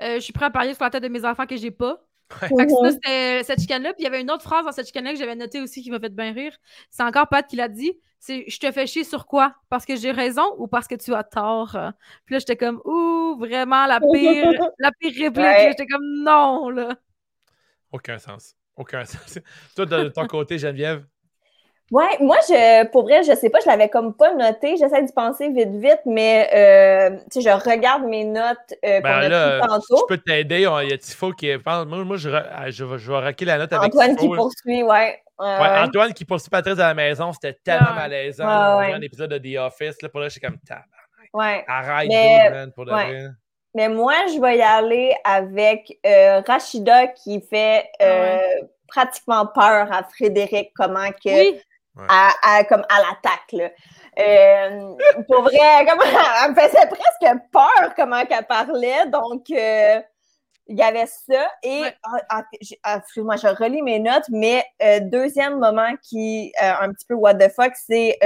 euh, Je suis prêt à parier sur la tête de mes enfants que j'ai pas. Fait que ça, c'était cette chicane-là. Puis il y avait une autre phrase dans cette chicane-là que j'avais notée aussi qui m'a fait bien rire. C'est encore Pat qui l'a dit. C'est Je te fais chier sur quoi? Parce que j'ai raison ou parce que tu as tort? Puis là, j'étais comme Ouh, vraiment la pire, la pire réplique. J'étais comme non, là. Aucun sens. Aucun sens. Toi, de ton côté, Geneviève? Ouais, moi, je, pour vrai, je sais pas, je l'avais comme pas noté. J'essaie d'y penser vite, vite, mais euh, tu sais, je regarde mes notes euh, ben qu'on a tantôt. Je peux t'aider. Il y a Tifo qui Moi, moi je, ah, je, vais, je vais raquer la note avec Antoine qui poursuit, ouais. ouais. Antoine qui poursuit Patrice à la maison, c'était tellement malaisant. Ouais, un épisode de The Office. Là, pour là, j'étais comme Ouais. Arrête, mais, man, pour de vrai. Mais moi, je vais y aller avec euh, Rachida qui fait euh, pratiquement peur à Frédéric, comment que. Oui à, comme à l'attaque. Euh, pour vrai, comme, elle me faisait presque peur comment qu'elle parlait. Donc, euh, il y avait ça. Et, ah, ah, ah, excuse-moi, je relis mes notes, mais euh, deuxième moment qui, un petit peu what the fuck, c'est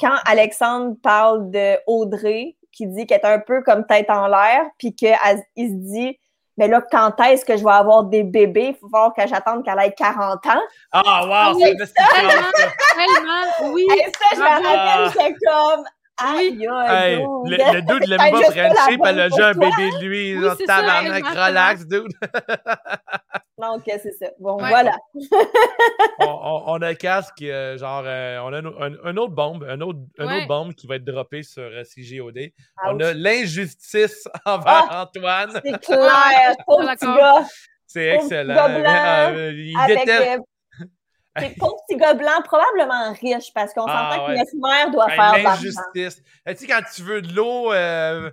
quand Alexandre parle de Audrey, qui dit qu'elle est un peu comme tête en l'air, puis qu'il se dit mais là, quand est-ce que je vais avoir des bébés? Il faut voir que j'attende qu'elle ait 40 ans. Ah, wow! Oui, c'est tellement, oui. Et ça, je me rappelle, j'étais comme, Aïe, hey, le, le dude l'aime pas Frenchie, puis elle a déjà un bébé de lui. Oui, tabarnak, relax, dude. Donc, c'est ça. Bon, voilà. on, on, on, a un casque, euh, genre, euh, on a un, un, autre bombe, un autre, un autre bombe qui va être droppé sur euh, CGOD. On a l'injustice envers ah, Antoine. C'est clair, pauvre petit gars. C'est excellent. Blanc, il déteste. C'est pauvre petit gars blanc, probablement riche, parce qu'on ah, s'entend que notre mère doit ben, faire L'injustice. Tu sais, quand tu veux de l'eau, euh,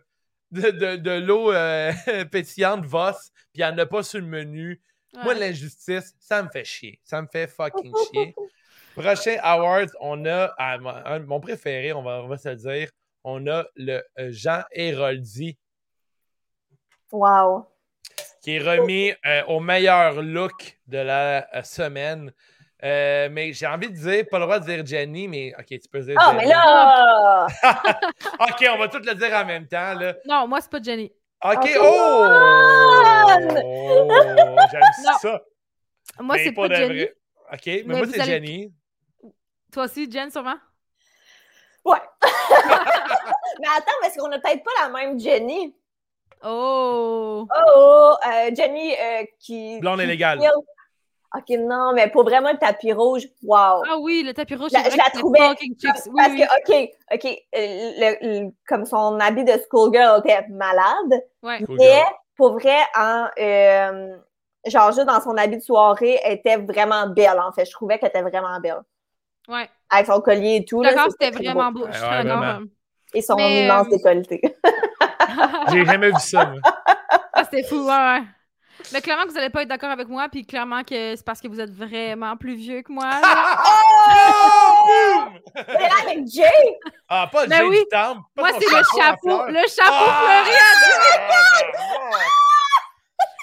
de, de, de l'eau euh, pétillante, Voss, puis il n'y en a pas sur le menu. Moi, l'injustice, ça me fait chier. Ça me fait fucking chier. Prochain awards, on a, mon préféré, on va, on va se le dire, on a le euh, Jean Héroldi. Wow. Qui est remis au meilleur look de la semaine. Euh, mais j'ai envie de dire, pas le droit de dire Jenny, mais ok, tu peux dire. Ah, mais là! ok, on va tout le dire en même temps. Là. Non, moi, c'est pas Jenny. Ok, oh! oh! J'aime ça. Moi, c'est pas, Jenny. Ok, mais, moi, c'est Jenny. Toi aussi, Jen, sûrement? Ouais. mais attends, parce qu'on n'a peut-être pas la même Jenny? Oh! Oh! Euh, Jenny euh, qui. Blonde et légale. OK, non, mais pour vraiment le tapis rouge, wow. Ah oui, le tapis rouge, je la trouvais. Parce que, OK, OK, le, comme son habit de schoolgirl était malade. Ouais. Mais pour vrai, en, euh, genre, juste dans son habit de soirée, elle était vraiment belle, en fait. Je trouvais qu'elle était vraiment belle. Ouais. Avec son collier et tout. D'accord, c'était vraiment beau. Et son immense euh... décolleté. J'ai jamais vu ça, moi. Ah, c'était fou, ouais, ouais. Mais clairement que vous n'allez pas être d'accord avec moi, puis clairement que c'est parce que vous êtes vraiment plus vieux que moi. oh! C'est avec Jay! Ah, pas Jay oui. du temple. Moi, c'est le chapeau. Le chapeau ah! fleuri à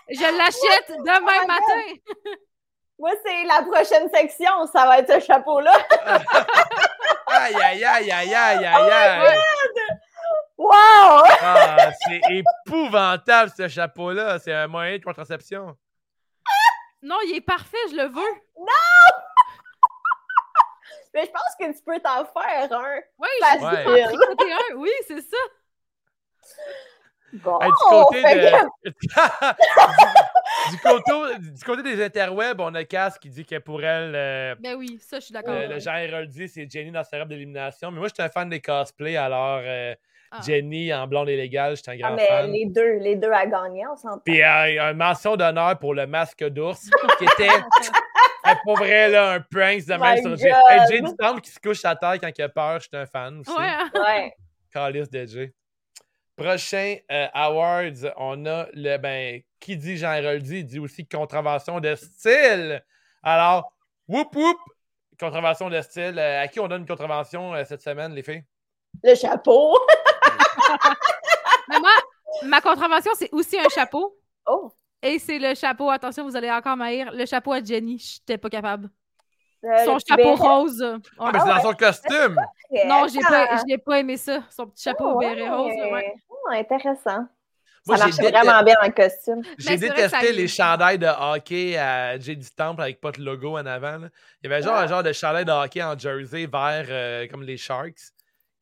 Je l'achète demain matin. Moi, c'est la prochaine section. Ça va être ce chapeau-là. aïe, aïe, aïe, aïe, aïe, aïe, aïe. Wow! Ah, c'est épouvantable, ce chapeau-là. C'est un moyen de contraception. Non, il est parfait, je le veux. Non! Mais je pense que tu peux t'en faire un. Oui, je peux un. Oui, c'est ça. Bon, du, côté de... du, côté, du, côté des interwebs, on a Cass qui dit que pour elle. Euh, ben oui, ça, je suis d'accord. le genre Héroldi, c'est Jenny dans sa robe d'élimination. Mais moi, je suis un fan des cosplays, alors. Euh, ah. Jenny en blonde illégale, j'étais un grand ah, mais fan. Les deux, les deux à gagner, on s'entend. Puis euh, une mention d'honneur pour le masque d'ours, qui était pour vrai là, un prank de même sur Jay. Hey, Jay du Temple qui se couche à terre quand il a peur, j'étais un fan aussi. Ouais. ouais. Calice de Jay. Prochain euh, awards, on a le ben qui dit Jean Héroldi, dit aussi contravention de style. Alors, whoop whoop, contravention de style. Euh, à qui on donne une contravention euh, cette semaine, les filles? Le chapeau. Mais moi, ma contravention, c'est aussi un chapeau. Oh. Et c'est le chapeau, attention, vous allez encore m'haïr, le chapeau à Jenny. J'étais pas capable. Euh, son chapeau rose. Ah, mais c'est dans son costume. Non, j'ai pas, je n'ai pas aimé ça. Son petit chapeau oh, béret rose. Ouais. Oh, intéressant. ça marchait vraiment bien dans le costume. J'ai détesté les chandails de hockey à J du Temple avec pas de logo en avant. Il y avait genre ah. un genre de chandail de hockey en jersey vert euh, comme les Sharks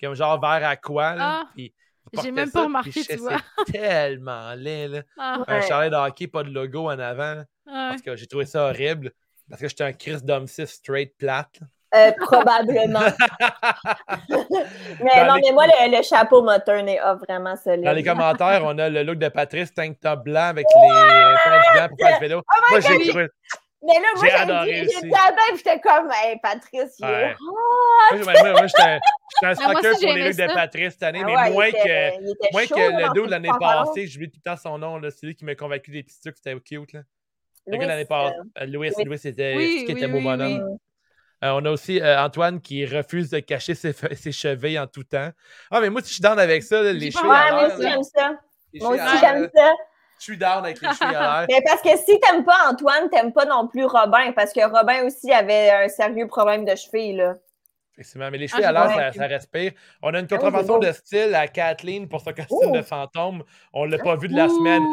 comme genre vert à quoi. Là, ah, j'ai même pas remarqué, tu vois. tellement laid. Là. Ah. Un chalet de hockey, pas de logo en avant. Parce que j'ai trouvé ça horrible. Parce que j'étais un Chris d'homme straight plate. Euh, probablement. mais non, mais moi, le, chapeau m'a turné off vraiment solide. Dans les commentaires, on a le look de Patrice, tank top blanc avec les points blancs pour faire le vélo. Oh moi, j'ai trouvé. Mais là, moi, j'ai adoré J'étais à et j'étais comme, hey, Patrice, ouais. oh! Moi, moi j'étais un stalker pour les looks de Patrice cette année, ah mais moins, que, moins que le dos de l'année passée, j'oublie tout le temps son nom, c'est lui qui m'a convaincu des petits trucs, c'était cute. Là. Le gars l'année passée, Louis, Louis, c'était oui, beau bonhomme. on a aussi Antoine qui refuse de cacher ses, ses cheveux en tout temps. Ah, mais moi, si je suis down avec ça, les cheveux. Ouais, moi aussi, j'aime ça. Moi aussi, j'aime ça. Mais parce que si t'aimes pas Antoine, t'aimes pas non plus Robin, parce que Robin aussi avait un sérieux problème de cheveux, là. Effectivement, mais les cheveux ah, à l'air, ça, respire. On a une ah contravention de style à Kathleen pour son costume de fantôme. On l'a pas vu de la semaine.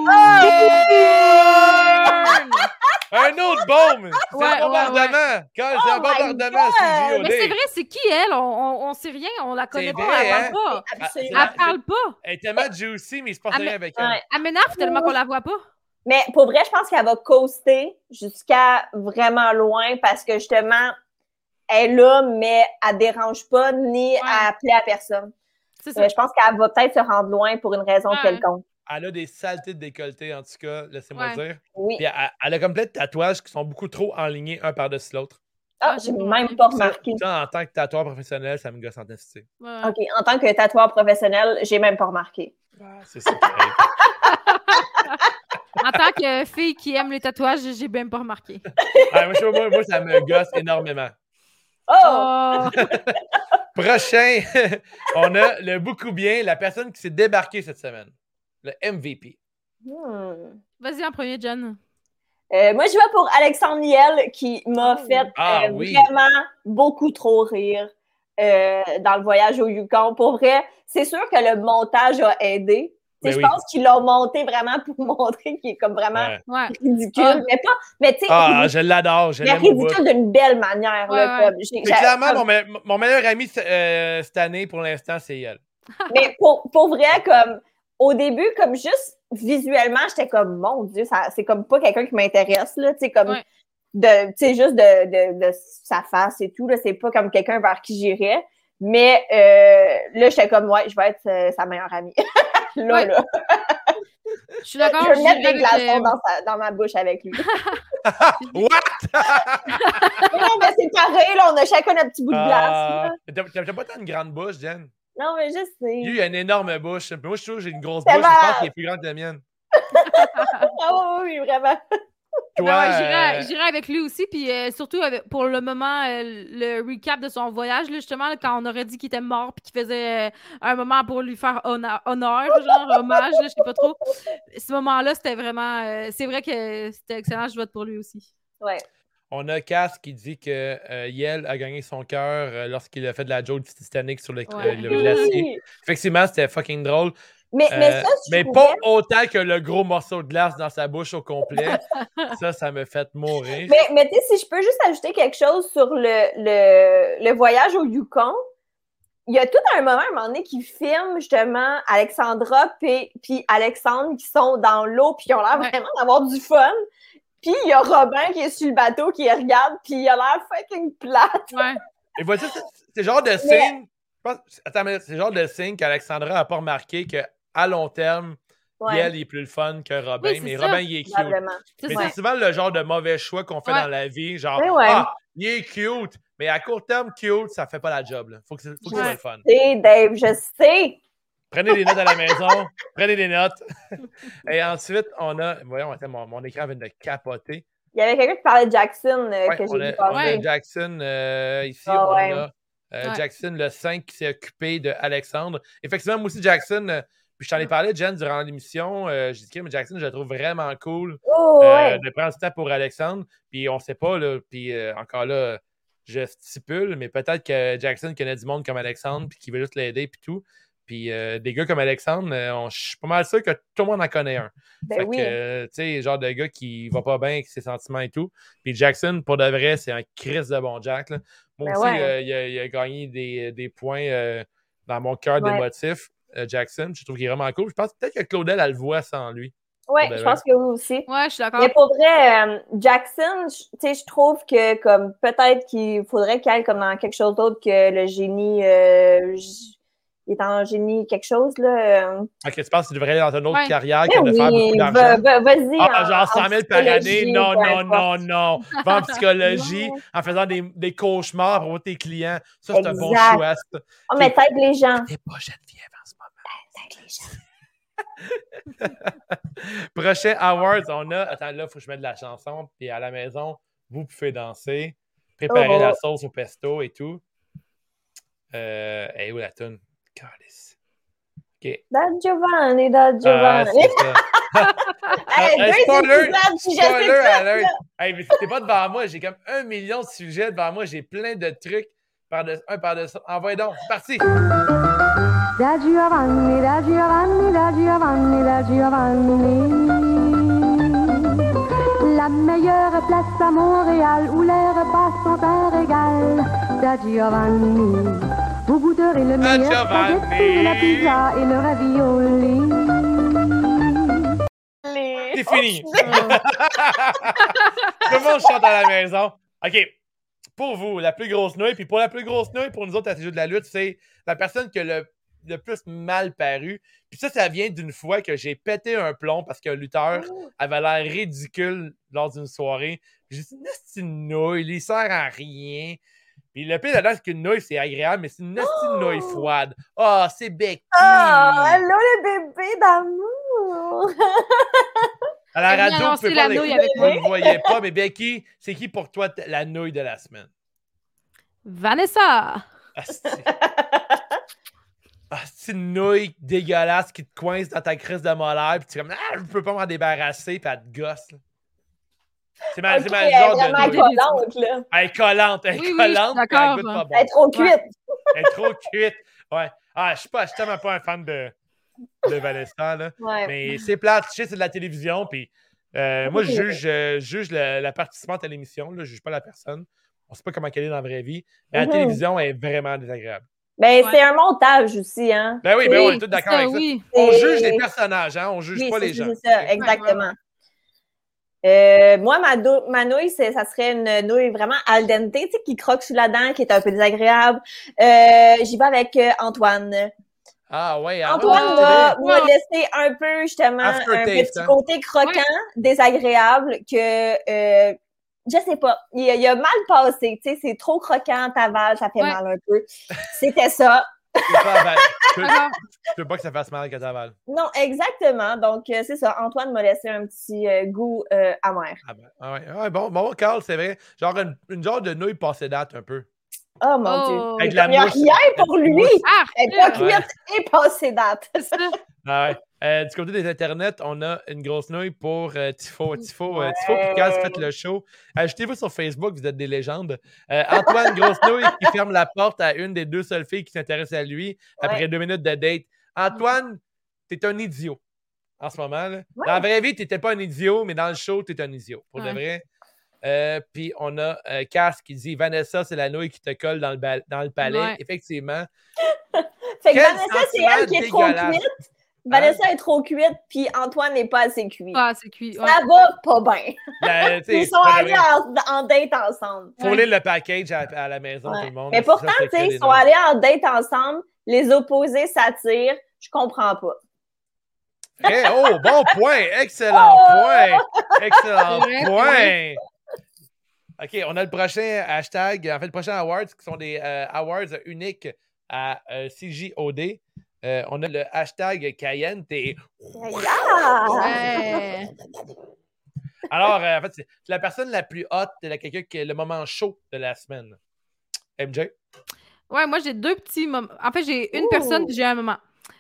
un autre bombe! C'est un bombardement! c'est un oh bombardement, c'est Mais c'est vrai, c'est qui elle? On, on, sait rien, on la connaît pas, elle parle hein? pas. Elle parle pas. Elle est tellement juicy, mais il se passe rien avec elle. Elle m'énerve tellement qu'on la voit pas. Mais pour vrai, je pense qu'elle va coaster jusqu'à vraiment loin parce que justement, elle est là, mais elle dérange pas ni à plaît à personne. Euh, je pense qu'elle va peut-être se rendre loin pour une raison quelconque. Elle a des saletés de décolleté, en tout cas, laissez-moi dire. Oui. Puis elle, a comme plein de tatouages qui sont beaucoup trop enlignés un par-dessus l'autre. Ah, j'ai même pas remarqué. en tant que tatoueur professionnel, ça me gosse en intensité. OK, en tant que tatoueur professionnel, j'ai même pas remarqué. Ah, c'est ça. en tant que fille qui aime les tatouages, j'ai même pas remarqué. Ah, moi, moi, ça me gosse énormément. Oh! Prochain, on a le beaucoup bien, la personne qui s'est débarquée cette semaine. Le MVP. Hmm. Vas-y en premier, John. Euh, moi, je vais pour Alexandre Niel qui m'a oh. fait ah euh, vraiment beaucoup trop rire euh, dans le voyage au Yukon. Pour vrai, c'est sûr que le montage a aidé. Je pense qu'ils l'ont monté vraiment pour montrer qu'il est comme vraiment ridicule. Ah. Mais pas. Mais tu sais. Ah, je l'adore. Je l'aime. ridicule d'une belle manière. Là, clairement, mon, meilleur ami cette année, pour l'instant, c'est elle. mais pour, pour vrai, comme au début, comme juste visuellement, j'étais comme, mon Dieu, c'est comme pas quelqu'un qui m'intéresse, là, tu sais, comme, de, tu juste de, de, sa face et tout, là, c'est pas comme quelqu'un vers qui j'irais. Mais euh, là, j'étais comme, ouais, je vais être euh, sa meilleure amie. là, là. Je suis d'accord. Je vais mettre des glaçons dans, dans, ma bouche avec lui. What? non, mais c'est pareil, là, on a chacun un petit bout de glace. Uh, T'as pas tant une grande bouche, Jen? Non, mais je sais. Lui, il a une énorme bouche. Moi, je trouve que j'ai une grosse bouche. Je pense qu'il est plus grande que la mienne. ah oui, vraiment. Toi, euh, j'irai avec lui aussi, puis euh, surtout pour le moment, euh, le recap de son voyage, justement, quand on aurait dit qu'il était mort, puis qu'il faisait un moment pour lui faire honneur, genre hommage, je sais pas trop. Ce moment-là, c'était vraiment. c'est vrai que c'était excellent, je vote pour lui aussi. Ouais. On a Cass qui dit que euh, Yel a gagné son cœur euh, lorsqu'il a fait de la Joe Titanic sur le, euh, glacier. Effectivement, c'était fucking drôle. Mais, mais, ça, mais pas autant que le gros morceau de glace dans sa bouche au complet. ça, ça me fait mourir. Mais, mais tu sais, si je peux juste ajouter quelque chose sur le, le, le voyage au Yukon, il y a tout un moment, un moment donné, qui filme justement Alexandra puis Alexandre qui sont dans l'eau puis qui ont l'air vraiment d'avoir du fun. Puis il y a Robin qui est sur le bateau qui regarde, puis il a l'air fucking plate. Ouais. Et voici, c'est genre de signe. Attends, mais c'est genre de signe qu'Alexandra n'a pas remarqué qu'à long terme, elle est plus le fun que Robin, mais Robin, il est cute. Mais c'est souvent le genre de mauvais choix qu'on fait dans la vie. Genre, ah, il est cute, mais à court terme, cute, ça fait pas la job. Là. Faut que, faut que soit le fun. Je sais, Dave, je sais. Prenez des notes à la maison. Prenez des notes. Et ensuite, on a. Voyons, mon, mon écran vient de capoter. Il y avait quelqu'un qui parlait de Jackson euh, que j'ai vu On a Jackson euh, ici. Ah, on a euh, Jackson, le 5, qui s'est occupé d'Alexandre. Effectivement, moi aussi, Jackson. Puis je t'en ai parlé, Jen, durant l'émission. j'ai dit, mais Jackson, je le trouve vraiment cool oh, de prendre ce temps pour Alexandre. Puis on ne sait pas, là, puis encore là, je stipule, mais peut-être que Jackson connaît du monde comme Alexandre, puis qu'il veut juste l'aider, puis tout. Puis euh, des gars comme Alexandre, euh, je suis pas mal sûr que tout le monde en connaît un. Ben oui. tu sais, genre de gars qui va pas bien avec ses sentiments et tout. Puis Jackson, pour de vrai, c'est un crise de bon Jack. Moi ben aussi, euh, il, a, gagné des, points dans mon cœur d'émotif, Jackson. Je trouve qu'il est vraiment cool. Je pense peut-être que Claudel, elle le voit sans lui. Oui, je pense que vous aussi. Ouais, je suis d'accord. Mais pour vrai, Jackson, tu sais, je trouve que comme peut-être qu'il faudrait qu'il aille comme dans quelque chose d'autre que le génie il est en génie quelque chose, là. Euh. Ok, tu penses qu'il devrait aller dans une autre carrière que de faire beaucoup d'argent? Vas-y. Ah, genre 100 000 par année? Non, non, non, non. Va en psychologie en faisant des, des cauchemars pour tes clients. Ça, c'est un bon choix. Oh, mais t'aides les gens. T'es pas Geneviève en ce les gens. Prochain Awards, on a. Attends, là, il faut que je mette de la chanson. Puis à la maison, vous pouvez danser. préparer la sauce au pesto et tout. Euh, hey, où la toune? Calice. OK. Da Giovanni, da Giovanni. Ah, hey, spoiler, spoiler alert. Hey, mais t'es pas devant moi, j'ai comme un million de sujets devant moi, j'ai plein de trucs par de, un par dessus. Envoyez donc, c'est parti. Da Giovanni, da Giovanni, da Giovanni, da Giovanni. La meilleure place à Montréal où les repas sont un régal. Da Giovanni. Vous goûterez le meilleur spaghetti, la pizza et le ravioli. C'est fini. Tout le monde chante à la maison. OK. Pour vous, la plus grosse nouille, puis pour la plus grosse nouille, pour nous autres à ces jeux de la lutte, c'est la personne qui a le, le plus mal paru. Puis ça, ça vient d'une fois que j'ai pété un plomb parce qu'un lutteur oh. avait l'air ridicule lors d'une soirée. J'ai dit, c'est une nouille, il sert à rien. Puis le pire là-dedans, c'est qu'une nouille, c'est agréable, mais c'est une oh! nouille froide. Ah, oh, c'est Becky! Ah, oh, allô le bébé d'amour! À la radio, vous ne pas le voyez pas, mais Becky, c'est qui pour toi la nouille de la semaine? Vanessa! Ah, c'est une nouille dégueulasse qui te coince dans ta crise de molaire, puis tu es comme, ah, je peux pas m'en débarrasser, puis elle te gosse. C'est ma, okay, ma genre de. Elle est collante, là. Elle est collante, elle est oui, collante. Oui, elle, bon. elle est trop cuite. elle est trop cuite. Ouais. Ah, je suis pas, je suis tellement pas un fan de, de Vanessa, là. Mais c'est plate, tu sais, c'est de la télévision, puis euh, moi, je juge, euh, juge la, la, participante à l'émission, je juge pas la personne. On sait pas comment elle est dans la vraie vie, mais la mhm. télévision est vraiment désagréable. Ben, c'est un montage aussi, hein. Ben oui, ben on est tous d'accord avec ça. On juge les personnages, hein, on juge pas les gens. C'est ça, exactement. Euh, moi, ma, ma nouille, ça serait une nouille vraiment al dente, tu sais, qui croque sous la dent, qui est un peu désagréable. Euh, J'y vais avec euh, Antoine. Ah ouais, Antoine m'a laissé un peu justement un petit hein. côté croquant, désagréable que euh, je sais pas. Il, il, a mal passé, tu sais, c'est trop croquant, t'avales, ça fait mal un peu. C'était ça. Tu veux pas que ça fasse mal que t'avales. Non, exactement. Donc, euh, c'est ça. Antoine m'a laissé un petit euh, goût euh, amer. Ah ben, ah ouais. Ah bon, bon, Carl, c'est vrai. Genre une, une, genre de nouille passée date un peu. Oh mon Dieu. Oh. Avec la Il n'y a rien pour lui. Ah, Elle est pas cuite et passée date. ah ouais. Euh, du côté des internets, on a une grosse nouille pour euh, Tifo. Tifo, euh, Tifo Picaz, faites le show. Ajoutez-vous sur Facebook, vous êtes des légendes. Antoine Grosse nouille qui ferme la porte à une des deux seules filles qui s'intéressent à lui après deux minutes de date. Antoine, t'es un idiot en ce moment. Là. Dans la vraie vie, t'étais pas un idiot, mais dans le show, t'es un idiot. Pour de vrai. Puis on a Cass qui dit Vanessa, c'est la nouille qui te colle dans le, dans le palais. Effectivement. fait que Vanessa, c'est elle qui est trop cuite. Vanessa est trop cuite, puis Antoine n'est pas assez cuit. Pas assez cuit. Ça va pas bien. Ben, Ils sont allés en, date ensemble. Faut lire le package à, la maison, tout le monde. Mais pourtant, tu sais, ils sont allés en date ensemble, les opposés s'attirent, je comprends pas. oh, bon point! Excellent oh! point! Excellent point! OK, on a le prochain hashtag, en fait, le prochain awards qui sont des euh, awards uniques à euh, CJOD. Euh, on a le hashtag Cayenne. Alors, euh, en fait, c'est la personne la plus haute, c'est quelqu'un qui est le moment chaud de la semaine. MJ? Ouais, moi, j'ai deux petits moments. En fait, j'ai une personne j'ai un moment.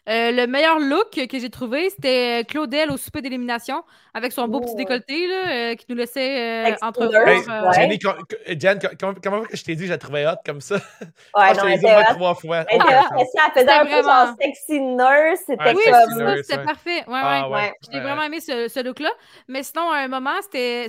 Euh, le meilleur look que j'ai trouvé, c'était Claudel au souper d'élimination avec son beau petit décolleté là, euh, qui nous laissait euh, entrevoir. Euh, Jenny, Jen, comment, que je t'ai dit que je la trouvais hot comme ça? Ouais, je t'ai dit au trois fois. Elle, faisait un peu genre sexy nurse. C'était oui, comme... c'était parfait. Ouais, ah, ouais. J'ai vraiment aimé ce, ce look-là. Mais sinon, à un moment, c'était.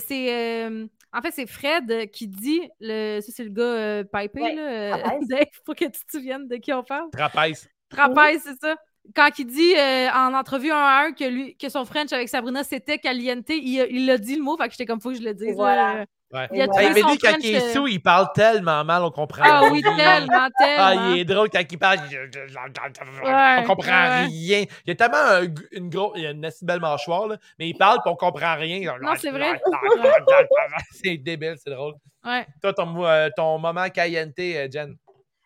En fait, c'est Fred qui dit, le, ça c'est le gars euh, pipé, là, Dave, pour que tu te souviennes de qui on parle. Trapèze. Trapèze, c'est ça quand il dit euh, en entrevue un à un que, lui, que son French avec Sabrina c'était caliente, il, il a dit le mot, fait que j'étais comme faut que je le dise. Voilà. Ouais. Il a ouais. Mais lui, quand il est sous, il parle tellement mal, on comprend Ah oui, tellement, tellement. Ah, il est drôle quand il parle, on comprend rien. Il a tellement une grosse, il a une assez belle mâchoire, là, mais il parle et on comprend rien. Non, c'est vrai. c'est débile, c'est drôle. Ouais. Toi, ton, euh, ton moment caliente, euh, Jen?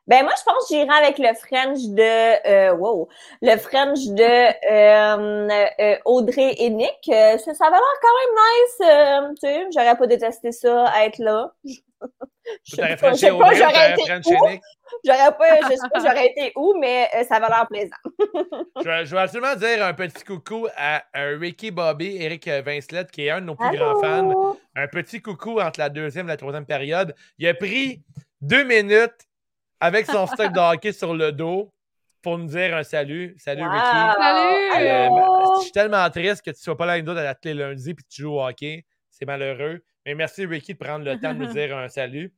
Ben moi, je pense que j'irai avec le French de euh, wow, le French de euh, euh, Audrey et Nick. Ça, ça avait l'air quand même nice. tu sais, j'aurais pas détesté ça être là. T'aurais Frenché Audrey ou t'aurais Frenché J'aurais pas, je sais pas, j'aurais été où, mais euh, ça va l'air plaisant. je, je, vais absolument dire un petit coucou à, Ricky Bobby, Eric Vincelette, qui est un de nos plus grands fans. Un petit coucou entre la deuxième et la troisième période. Il a pris deux minutes avec son stock de hockey sur le dos pour nous dire un salut. Salut, Ricky. Salut! Euh, je suis tellement triste que tu ne sois pas là avec nous à la télé lundi et que tu joues au hockey. C'est malheureux. Mais merci, Ricky, de prendre le temps de nous dire un salut.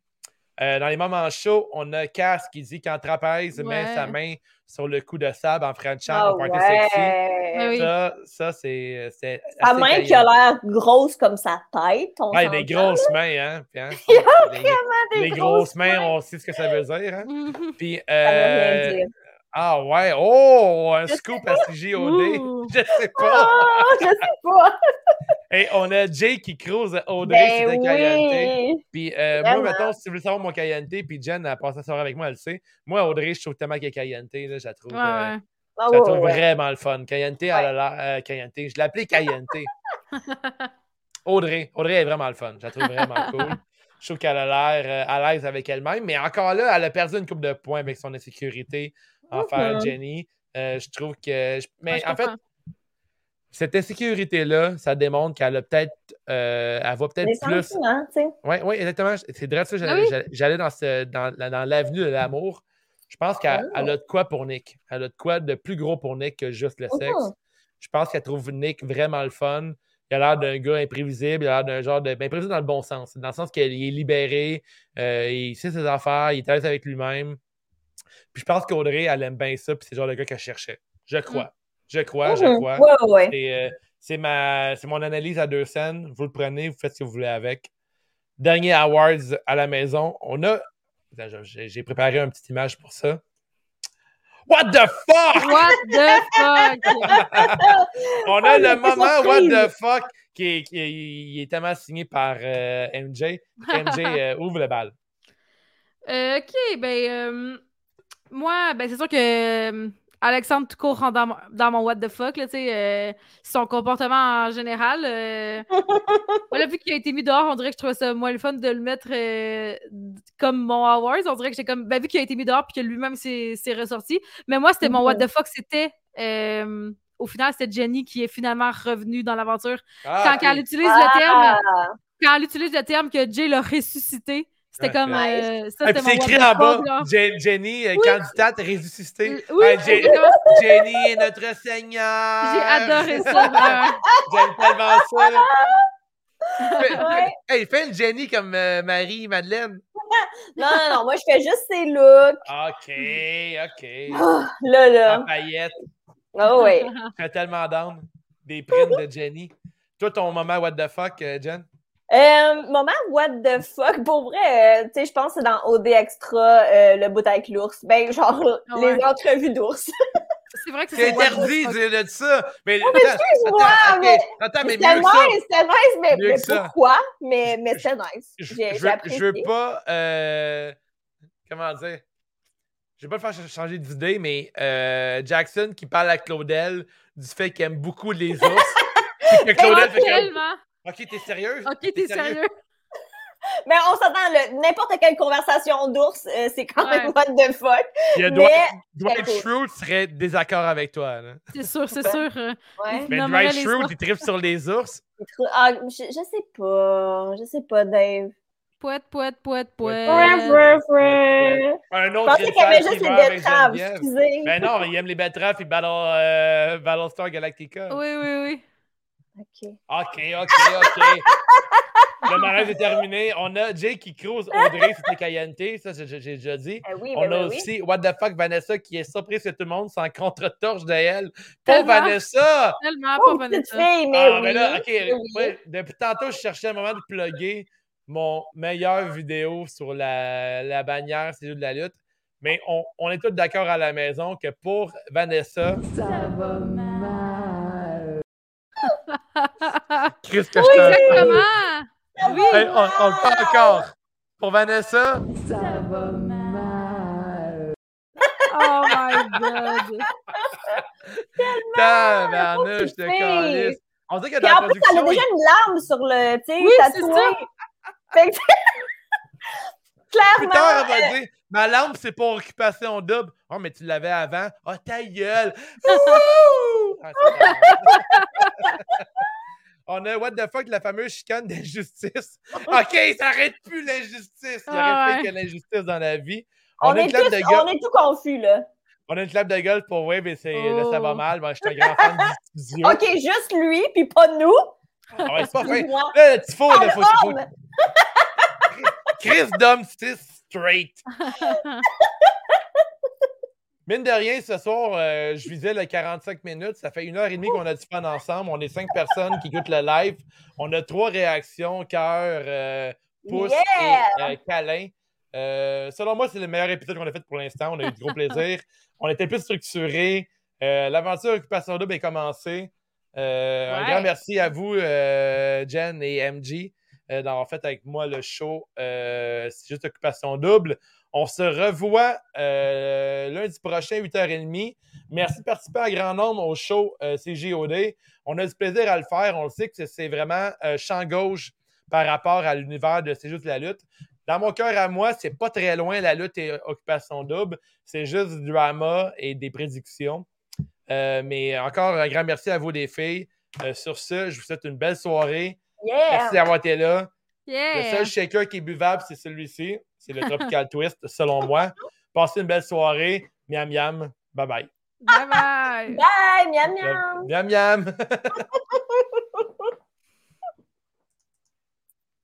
Euh, dans les moments chauds, on a Cass qui dit quand Trapèze met sa main sur le cou de sable en Frenchant oh, pour sexy. Ça, ça c'est. Sa main qui a l'air grosse comme sa tête. On ouais, des grosses mains, hein. hein Il y a des, vraiment des, grosses, mains, on sait ce que ça veut dire. Hein? Puis, euh, ah ouais, oh, un scoop à CJOD. Je sais pas. Oh, je sais pas. Et on a Jay qui crouse Audrey ben oui. Puis euh, moi, mettons, si tu veux savoir mon Kayante, puis Jen a passé la soirée avec moi, elle le sait. Moi, Audrey, je trouve tellement qu'elle est là, je la trouve, euh, ah je la trouve vraiment le fun. Kayante, elle a l'air. Euh, Kayante, je l'appelais Kayante. Audrey, Audrey est vraiment le fun. Je la trouve vraiment cool. Je trouve qu'elle a l'air à l'aise avec elle-même, mais encore là, elle a perdu une coupe de points avec son insécurité envers Jenny. je trouve que. Mais en fait, cette insécurité-là, ça démontre qu'elle a peut-être. Euh, elle va peut-être plus. Oui, oui, exactement. C'est vrai ça. Ah j'allais dans, ce, dans, dans l'avenue de l'amour. Je pense qu'elle oh. a de quoi pour Nick. Elle a de quoi de plus gros pour Nick que juste le sexe. Oh. Je pense qu'elle trouve Nick vraiment le fun. Il a l'air d'un gars imprévisible, il a l'air d'un genre de. Ben, imprévisible dans le bon sens. Dans le sens qu'il est libéré, euh, il sait ses affaires, il est à l'aise avec lui-même. Puis je pense qu'Audrey, elle aime bien ça, puis c'est le genre de gars qu'elle cherchait. Je crois. Mm. Je crois, je mhm. crois. Ouais, ouais. C'est euh, mon analyse à deux scènes. Vous le prenez, vous faites ce que vous voulez avec. Dernier Awards à la maison. On a. J'ai préparé une petite image pour ça. What the fuck? What the fuck? On a le moment What the fuck qui est, est tellement signé par euh, MJ. MJ, euh, ouvre le bal. ok, ben, moi, ben, c'est sûr que Alexandre tout court rentre dans, mon what the fuck, là, euh, son comportement en général. Euh, voilà, vu qu'il a été mis dehors, on dirait que je trouvais ça moins le fun de le mettre euh, comme mon Awards. On dirait que j'ai comme. Ben, vu qu'il a été mis dehors puis que lui-même s'est ressorti. Mais moi, c'était mon what the fuck, c'était. au final, c'était Jenny qui est finalement revenue dans l'aventure. Ah, quand, elle utilise le terme. Ah! Quand elle utilise le terme que Jay l'a ressuscité. C'était comme. Euh, ça, c'est écrit en bas Jenny, euh, candidate ressuscitée. Oui, Jenny est notre Seigneur. J'ai adoré ça. J'aime tellement ça. Fais, hey, fais une Jenny comme euh, Marie-Madeleine. non, non, non, moi je fais juste ses looks. OK, OK. Oh, là, là. En paillettes. Oh oui. Je fais tellement d'âme. Des prints de Jenny. Toi, ton moment what the fuck, Jen? Euh, moment what the fuck, pour vrai, euh, tu sais, je pense que c'est dans OD Extra, euh, le bout avec l'ours. Ben, genre, ah les entrevues d'ours. c'est vrai que c'est interdit de, de ça. Mais, oh, mais excuse-moi, mais, attends, mais, mais nice, c'est nice, mais, mais pourquoi? Mais, mais c'est nice. Je, je, je, veux pas, euh, comment dire? Je vais pas le faire changer d'idée, mais euh, Jackson qui parle à Claudel du fait qu'il aime beaucoup les ours. que Claudel fait Ok, t'es sérieuse? Ok, t'es sérieux? Mais on s'attend, n'importe quelle conversation d'ours, euh, c'est quand même what the fuck. mais, Dwight, Dwight serait désaccord avec toi. C'est sûr, c'est sûr. Euh, ouais. Mais Dwight Schrute, il tripe sur les ours. Ah, je, je, sais pas. Je sais pas, Dave. Poète, poète, poète, poète. Un autre Je pensais qu'il y avait juste les betteraves, excusez. Ben non, il aime les betteraves et Battle, euh, Battlestar Galactica. Oui, oui, oui. OK. OK, OK, OK. Le mariage est terminé. On a Jay qui crouse Audrey, c'était Cayente, ça j'ai déjà dit. Eh oui, On ben a aussi What the fuck Vanessa qui est surprise que tout le monde s'en contre-torche de elle. Pour Vanessa! Tellement pour Vanessa. Fille, mais ah, mais là, OK. depuis tantôt, je cherchais un moment de plugger mon meilleure vidéo sur la, la bannière C'est de la lutte. Mais on, on est tous d'accord à la maison que pour Vanessa. Ça va mal. Qu'est-ce que oui, je exactement! Oui! Hey, on, on, le parle encore. Pour Vanessa? Ça va mal. Oh my god! Tabarnouche de calice. On dirait que dans la production... elle a déjà une larme sur le, oui. Fait que, plus tard, elle va dire Ma lampe, c'est pour occupation double. Oh, mais tu l'avais avant. Oh, ta gueule. Ah, On a what the fuck, la fameuse chicane d'injustice. OK, ça arrête plus l'injustice. Il n'y aurait fait que l'injustice dans la vie. On, est tous, on, est tout confus, là. On a une clap de gueule pour Wave et c'est, là, ça va oh. mal. Moi, je suis un grand fan diffusion. OK, juste lui, puis pas nous. Ah ouais, c'est pas vrai. Là, le tifo, il faut, faut... Chris Dom, straight. Mine de rien, ce soir, euh, je visais le 45 minutes. Ça fait une heure et demie qu'on a du fun ensemble. On est cinq personnes qui écoutent le live. On a trois réactions, cœur, euh, pouce et euh, câlin. selon moi, c'est le meilleur épisode qu'on a fait pour l'instant. On a eu du gros plaisir. On était plus structuré. L'aventure Occupation Double est commencée. Un grand merci à vous, Jen et MG, d'avoir fait avec moi le show. c'est juste Occupation Double. On se revoit euh, lundi prochain, 8h30. Merci de participer à grand nombre au show euh, CGOD. On a du plaisir à le faire. On le sait que c'est vraiment euh, champ gauche par rapport à l'univers de C'est juste la lutte. Dans mon cœur à moi, c'est pas très loin la lutte et occupation double. C'est juste du drama et des prédictions. mais encore un grand merci à vous, les filles. sur ce, je vous souhaite une belle soirée. Merci d'avoir été là. Le seul shaker qui est buvable, c'est celui-ci. C'est le Tropical Twist, selon moi. Passez une belle soirée. Miam miam. Bye bye. Bye bye. Bye, miam miam. Miam miam.